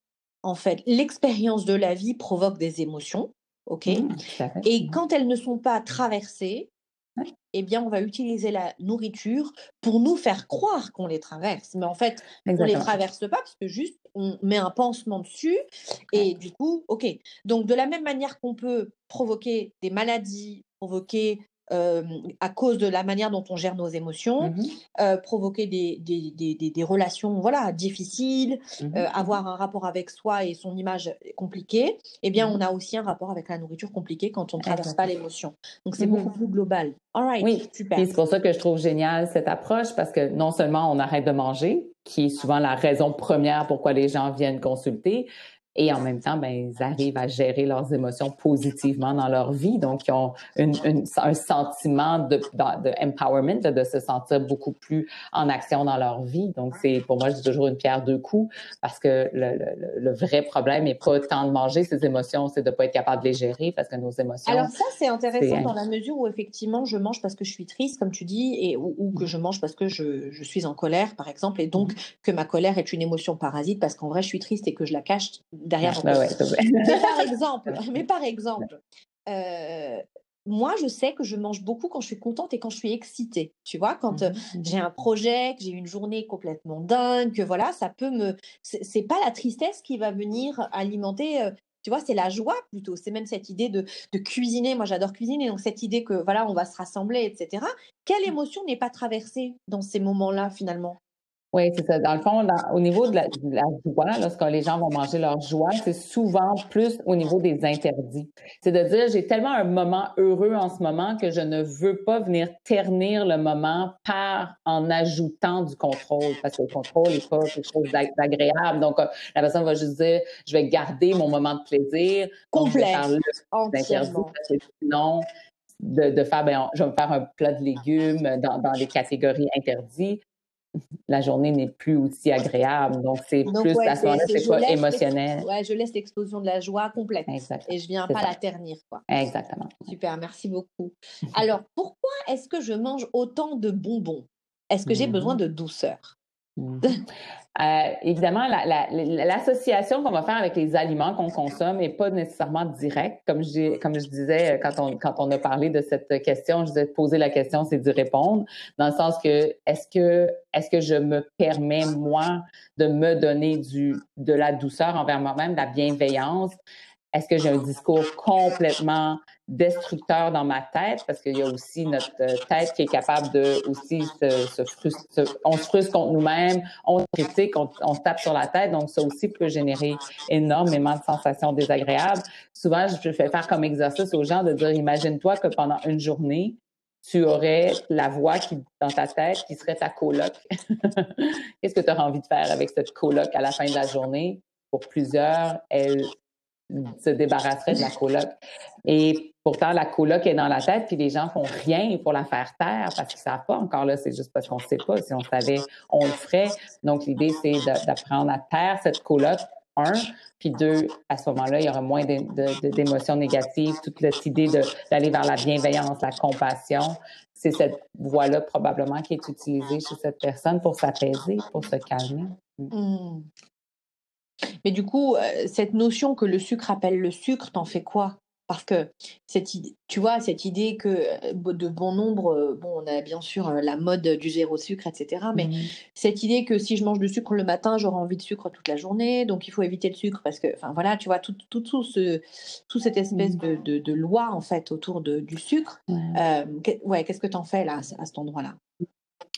Speaker 1: en fait, l'expérience de la vie provoque des émotions, ok? Mmh, Et quand elles ne sont pas traversées, eh bien, on va utiliser la nourriture pour nous faire croire qu'on les traverse. Mais en fait, on ne les traverse pas parce que juste, on met un pansement dessus et du coup, ok. Donc, de la même manière qu'on peut provoquer des maladies, provoquer à cause de la manière dont on gère nos émotions, mmh provoquer des, des, des, relations voilà, difficiles, mmh avoir un rapport avec soi et son image compliquée, eh bien, mmh on a aussi un rapport avec la nourriture compliqué quand on ne traverse pas l'émotion. Donc, c'est beaucoup plus global.
Speaker 2: All right, oui, super. c'est pour ça que je trouve génial cette approche parce que non seulement on arrête de manger, qui est souvent la raison première pourquoi les gens viennent consulter, et en même temps, ben, ils arrivent à gérer leurs émotions positivement dans leur vie. Donc, ils ont une, un sentiment de, de, empowerment, de se sentir beaucoup plus en action dans leur vie. Donc, c'est pour moi, je dis toujours une pierre deux coups parce que le, le, vrai problème n'est pas tant de manger ses émotions, c'est de ne pas être capable de les gérer parce que nos émotions.
Speaker 1: Alors ça, c'est intéressant dans la mesure où effectivement, je mange parce que je suis triste, comme tu dis, et ou, que je mange parce que je, je, suis en colère, par exemple, et donc mm-hmm. que ma colère est une émotion parasite parce qu'en vrai, je suis triste et que je la cache derrière. Bah mais par exemple, mais par exemple euh, moi, je sais que je mange beaucoup quand je suis contente et quand je suis excitée. Tu vois, quand euh, mmh j'ai un projet, que j'ai une journée complètement dingue, que voilà, ça peut me. C'est pas la tristesse qui va venir alimenter. Euh, tu vois, c'est la joie plutôt. C'est même cette idée de, de cuisiner. Moi, j'adore cuisiner. Donc, cette idée que voilà, on va se rassembler, etc. Quelle mmh. émotion n'est pas traversée dans ces moments-là, finalement?
Speaker 2: Oui, c'est ça. Dans le fond, au niveau de la, joie, lorsque les gens vont manger leur joie, c'est souvent plus au niveau des interdits. C'est de dire, j'ai tellement un moment heureux en ce moment que je ne veux pas venir ternir le moment par en ajoutant du contrôle, parce que le contrôle n'est pas quelque chose d'agréable. Donc, euh, la personne va juste dire, je vais garder mon moment de plaisir.
Speaker 1: Complet.
Speaker 2: Sinon, de, de faire, ben, je vais me faire un plat de légumes dans, dans les catégories interdites la journée n'est plus aussi agréable. Donc, c'est plus à ce moment-là, c'est pas émotionnel.
Speaker 1: Ouais, je laisse l'explosion de la joie complète. Et je viens pas la ternir, quoi.
Speaker 2: Exactement.
Speaker 1: Super, merci beaucoup. Alors, pourquoi est-ce que je mange autant de bonbons? Est-ce que j'ai besoin mmh de douceur?
Speaker 2: Mmh euh, évidemment, l'association qu'on va faire avec les aliments qu'on consomme n'est pas nécessairement directe. Comme je, disais quand on, quand on a parlé de cette question, je disais poser la question, c'est d'y répondre, dans le sens que est-ce que est-ce que je me permets moi de me donner du de la douceur envers moi-même, de la bienveillance? Est-ce que j'ai un discours complètement destructeur dans ma tête? Parce qu'il y a aussi notre euh, tête qui est capable de aussi se, frustrer. On se frustre contre nous-mêmes, on se critique, on, on, se tape sur la tête. Donc, ça aussi peut générer énormément de sensations désagréables. Souvent, je fais faire comme exercice aux gens de dire, imagine-toi que pendant une journée, tu aurais la voix qui, dans ta tête qui serait ta coloc. Qu'est-ce que tu auras envie de faire avec cette coloc à la fin de la journée? Pour plusieurs, elle se débarrasserait de la coloc. Et pourtant, la coloc est dans la tête, puis les gens font rien pour la faire taire parce qu'ils savent pas encore là. C'est juste parce qu'on sait pas. Si on savait, on le ferait. Donc, l'idée, c'est d'apprendre à taire cette coloc. Un, puis deux, à ce moment-là, il y aura moins d'émotions négatives. Toute cette idée d'aller vers la bienveillance, la compassion, c'est cette voie-là probablement qui est utilisée chez cette personne pour s'apaiser, pour se calmer.
Speaker 1: Mmh. Mais du coup, cette notion que le sucre appelle le sucre, t'en fais quoi? Parce que cette tu vois, cette idée que de bon nombre, bon, on a bien sûr la mode du zéro sucre, etc. Mais mmh cette idée que si je mange du sucre le matin, j'aurai envie de sucre toute la journée, donc il faut éviter le sucre parce que, enfin voilà, tu vois, tout, tout, tout, ce, tout cette espèce mmh. de, de, loi en fait autour de, du sucre. Ouais, qu'est-ce que tu en fais là à cet endroit-là?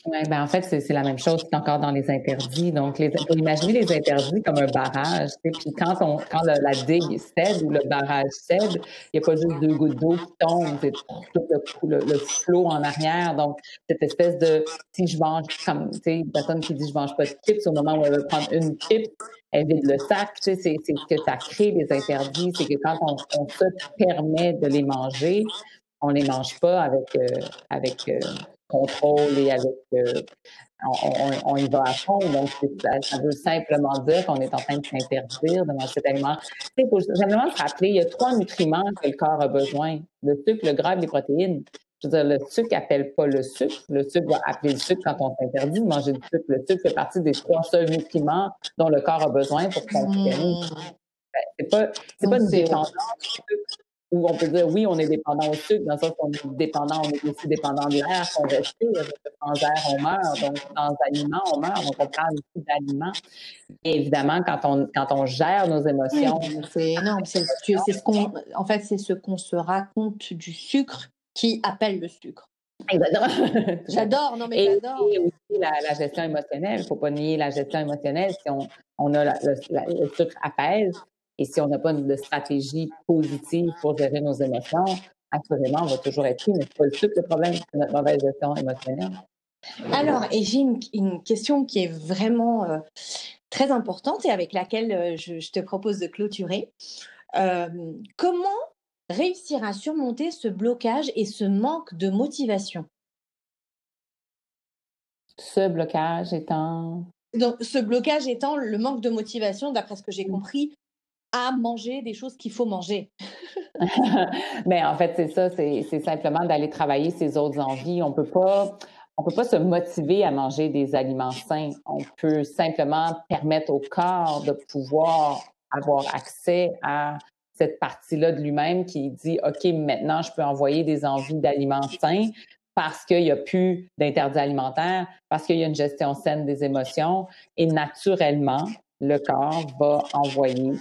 Speaker 2: Oui, ben en fait, c'est la même chose encore dans les interdits. Donc, les, les interdits comme un barrage. Puis quand, on, quand la digue cède ou le barrage cède, il n'y a pas juste deux gouttes d'eau qui tombent, c'est tout le, le, flot en arrière. Donc, cette espèce de si je mange comme, tu sais, une personne qui dit je mange pas de chips, au moment où elle veut prendre une chip, elle vide le sac. Tu sais, c'est, c'est que ça crée des interdits. C'est que quand on, on, se permet de les manger, on les mange pas avec, euh, avec euh, contrôle et avec euh, on, y va à fond. Donc, ça, veut simplement dire qu'on est en train de s'interdire de manger cet aliment. Il faut simplement se rappeler, il y a trois nutriments que le corps a besoin. Le sucre, le gras et les protéines. Je veux dire, le sucre n'appelle pas le sucre. Le sucre va appeler le sucre quand on s'interdit de manger du sucre. Le sucre fait partie des trois seuls nutriments dont le corps a besoin pour fonctionner. Mmh. C'est pas, c'est pas une dépendance où on peut dire oui, on est dépendant au sucre, dans le sens qu'on est dépendant, on est aussi dépendant de l'air qu'on respire. Sans air, on meurt. Donc, sans aliments, on meurt. Donc, on prend beaucoup d'aliments. Et évidemment, quand on, quand on gère nos émotions.
Speaker 1: c'est énorme. C'est, ce qu'on, en fait, c'est ce qu'on se raconte du sucre qui appelle le sucre. J'adore, non mais j'adore.
Speaker 2: Et aussi la, gestion émotionnelle. Il ne faut pas nier la gestion émotionnelle. Si on, on a le, le sucre apaise, et si on n'a pas de stratégie positive pour gérer nos émotions, assurément, on va toujours être pris, mais c'est pas le le problème, c'est notre mauvaise gestion émotionnelle.
Speaker 1: Alors, et j'ai une, question qui est vraiment euh, très importante et avec laquelle euh, je, te propose de clôturer. Euh, comment réussir à surmonter ce blocage et ce manque de motivation?
Speaker 2: Ce blocage étant
Speaker 1: donc, ce blocage étant le manque de motivation, d'après ce que j'ai compris, à manger des choses qu'il faut manger.
Speaker 2: Mais en fait, c'est ça, c'est simplement d'aller travailler ses autres envies. On peut pas, on peut pas se motiver à manger des aliments sains. On peut simplement permettre au corps de pouvoir avoir accès à cette partie-là de lui-même qui dit, OK, maintenant, je peux envoyer des envies d'aliments sains parce qu'il n'y a plus d'interdits alimentaires, parce qu'il y a une gestion saine des émotions et naturellement, le corps va envoyer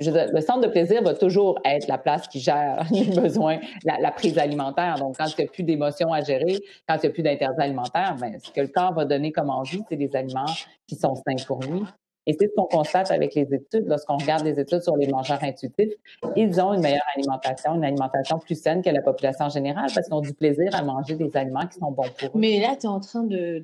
Speaker 2: le centre de plaisir va toujours être la place qui gère les besoins, la, prise alimentaire. Donc, quand il n'y a plus d'émotions à gérer, quand il n'y a plus d'interdits alimentaires, ben, ce que le corps va donner comme envie, c'est des aliments qui sont sains pour lui. Et c'est ce qu'on constate avec les études. Lorsqu'on regarde les études sur les mangeurs intuitifs, ils ont une meilleure alimentation, une alimentation plus saine que la population générale parce qu'ils ont du plaisir à manger des aliments qui sont bons pour eux.
Speaker 1: Mais là, tu es en train de,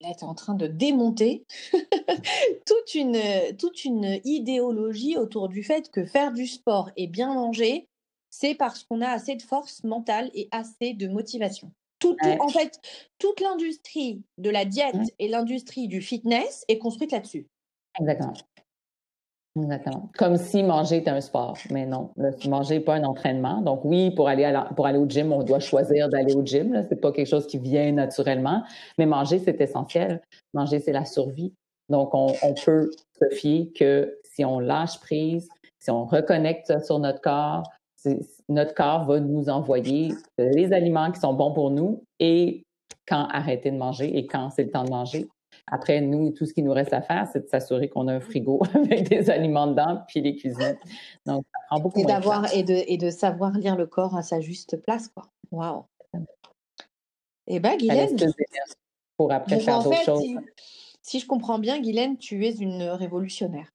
Speaker 1: es en train de démonter toute, une, toute une idéologie autour du fait que faire du sport et bien manger, c'est parce qu'on a assez de force mentale et assez de motivation. Tout, en fait, toute l'industrie de la diète et l'industrie du fitness est construite là-dessus.
Speaker 2: Exactement. Exactement. Comme si manger était un sport, mais non, manger n'est pas un entraînement. Donc oui, pour aller, pour aller au gym, on doit choisir d'aller au gym. Ce n'est pas quelque chose qui vient naturellement, mais manger, c'est essentiel. Manger, c'est la survie. Donc on, on, peut se fier que si on lâche prise, si on reconnecte sur notre corps, notre corps va nous envoyer les aliments qui sont bons pour nous et quand arrêter de manger et quand c'est le temps de manger. Après, nous, tout ce qui nous reste à faire, c'est de s'assurer qu'on a un frigo avec des aliments dedans, puis les cuisines.
Speaker 1: Donc, ça prend beaucoup et d'avoir et de, et de savoir lire le corps à sa juste place, quoi. Waouh. Eh bien, Guylaine.
Speaker 2: Pour après faire d'autres choses. Si,
Speaker 1: si, je comprends bien, Guylaine, tu es une révolutionnaire.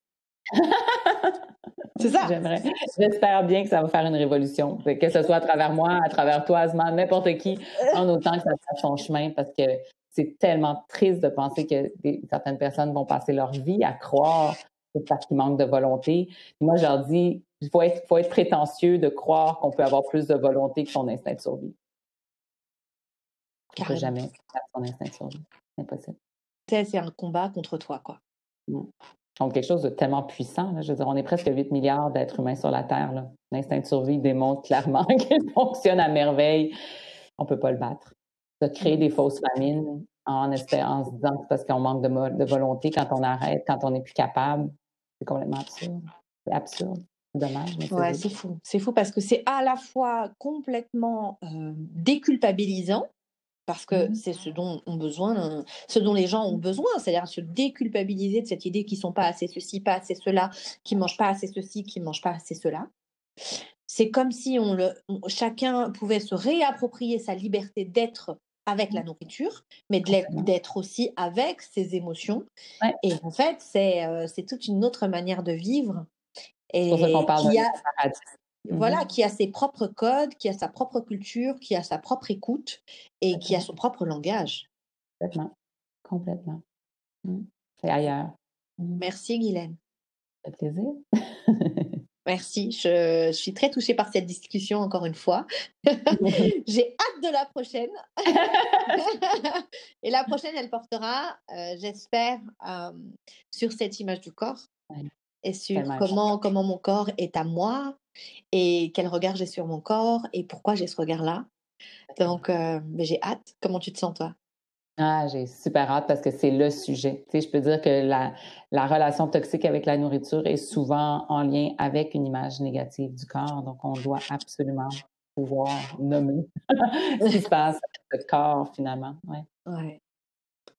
Speaker 1: c'est ça.
Speaker 2: J'aimerais. J'espère bien que ça va faire une révolution. Que ce soit à travers moi, à travers toi, Asma, n'importe qui, en autant que ça fasse son chemin, parce que c'est tellement triste de penser que certaines personnes vont passer leur vie à croire c'est parce qu'ils manquent de volonté. moi, je leur dis, il faut être, faut être prétentieux de croire qu'on peut avoir plus de volonté que son instinct de survie. On ne peut jamais faire son instinct de survie. C'est impossible.
Speaker 1: C'est un combat contre toi, quoi.
Speaker 2: Mmh. Donc, quelque chose de tellement puissant. Je veux dire, on est presque 8 milliards d'êtres humains sur la Terre. L'instinct de survie démontre clairement qu'il fonctionne à merveille. On ne peut pas le battre de créer des fausses famines en, espérant, se disant que parce qu'on manque de, volonté quand on arrête, quand on n'est plus capable. C'est complètement absurde. C'est absurde. Dommage.
Speaker 1: Mais ouais, c'est fou. C'est fou parce que c'est à la fois complètement euh, déculpabilisant parce que mmh c'est ce dont ont besoin, ce dont les gens ont besoin, c'est-à-dire se déculpabiliser de cette idée qu'ils sont pas assez ceci, pas assez cela, qu'ils mangent pas assez ceci, qu'ils mangent pas assez cela. C'est comme si on le, chacun pouvait se réapproprier sa liberté d'être avec la mmh. nourriture, mais d'être aussi avec ses émotions. Et en fait, c'est toute une autre manière de vivre.
Speaker 2: Et qui a,
Speaker 1: voilà, mmh qui a ses propres codes, qui a sa propre culture, qui a sa propre écoute et qui a son propre langage.
Speaker 2: Complètement. Complètement. Mmh. C'est ailleurs.
Speaker 1: Merci Guylaine.
Speaker 2: Ça fait plaisir.
Speaker 1: Merci, je, suis très touchée par cette discussion encore une fois. J'ai hâte de la prochaine. Et la prochaine, elle portera, euh, j'espère, euh, sur cette image du corps et sur comment, comment mon corps est à moi et quel regard j'ai sur mon corps et pourquoi j'ai ce regard-là. Donc, euh, j'ai hâte. Comment tu te sens, toi?
Speaker 2: Ah, j'ai super hâte parce que c'est le sujet. Tu sais, je peux dire que la, la, relation toxique avec la nourriture est souvent en lien avec une image négative du corps. Donc, on doit absolument pouvoir nommer ce qui se passe avec le corps, finalement. Ouais.
Speaker 1: ouais.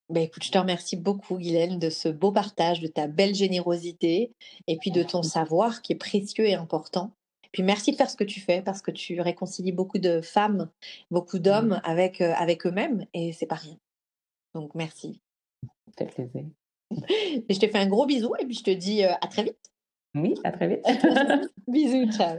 Speaker 1: Ben, écoute, je te remercie beaucoup, Guylaine, de ce beau partage, de ta belle générosité et puis de ton savoir qui est précieux et important. Puis merci de faire ce que tu fais parce que tu réconcilies beaucoup de femmes, beaucoup d'hommes avec, euh, avec eux-mêmes et c'est pas rien. Donc, merci.
Speaker 2: Fait plaisir.
Speaker 1: je te fais un gros bisou et puis je te dis euh, à très vite.
Speaker 2: Oui, à très vite.
Speaker 1: Bisous, ciao.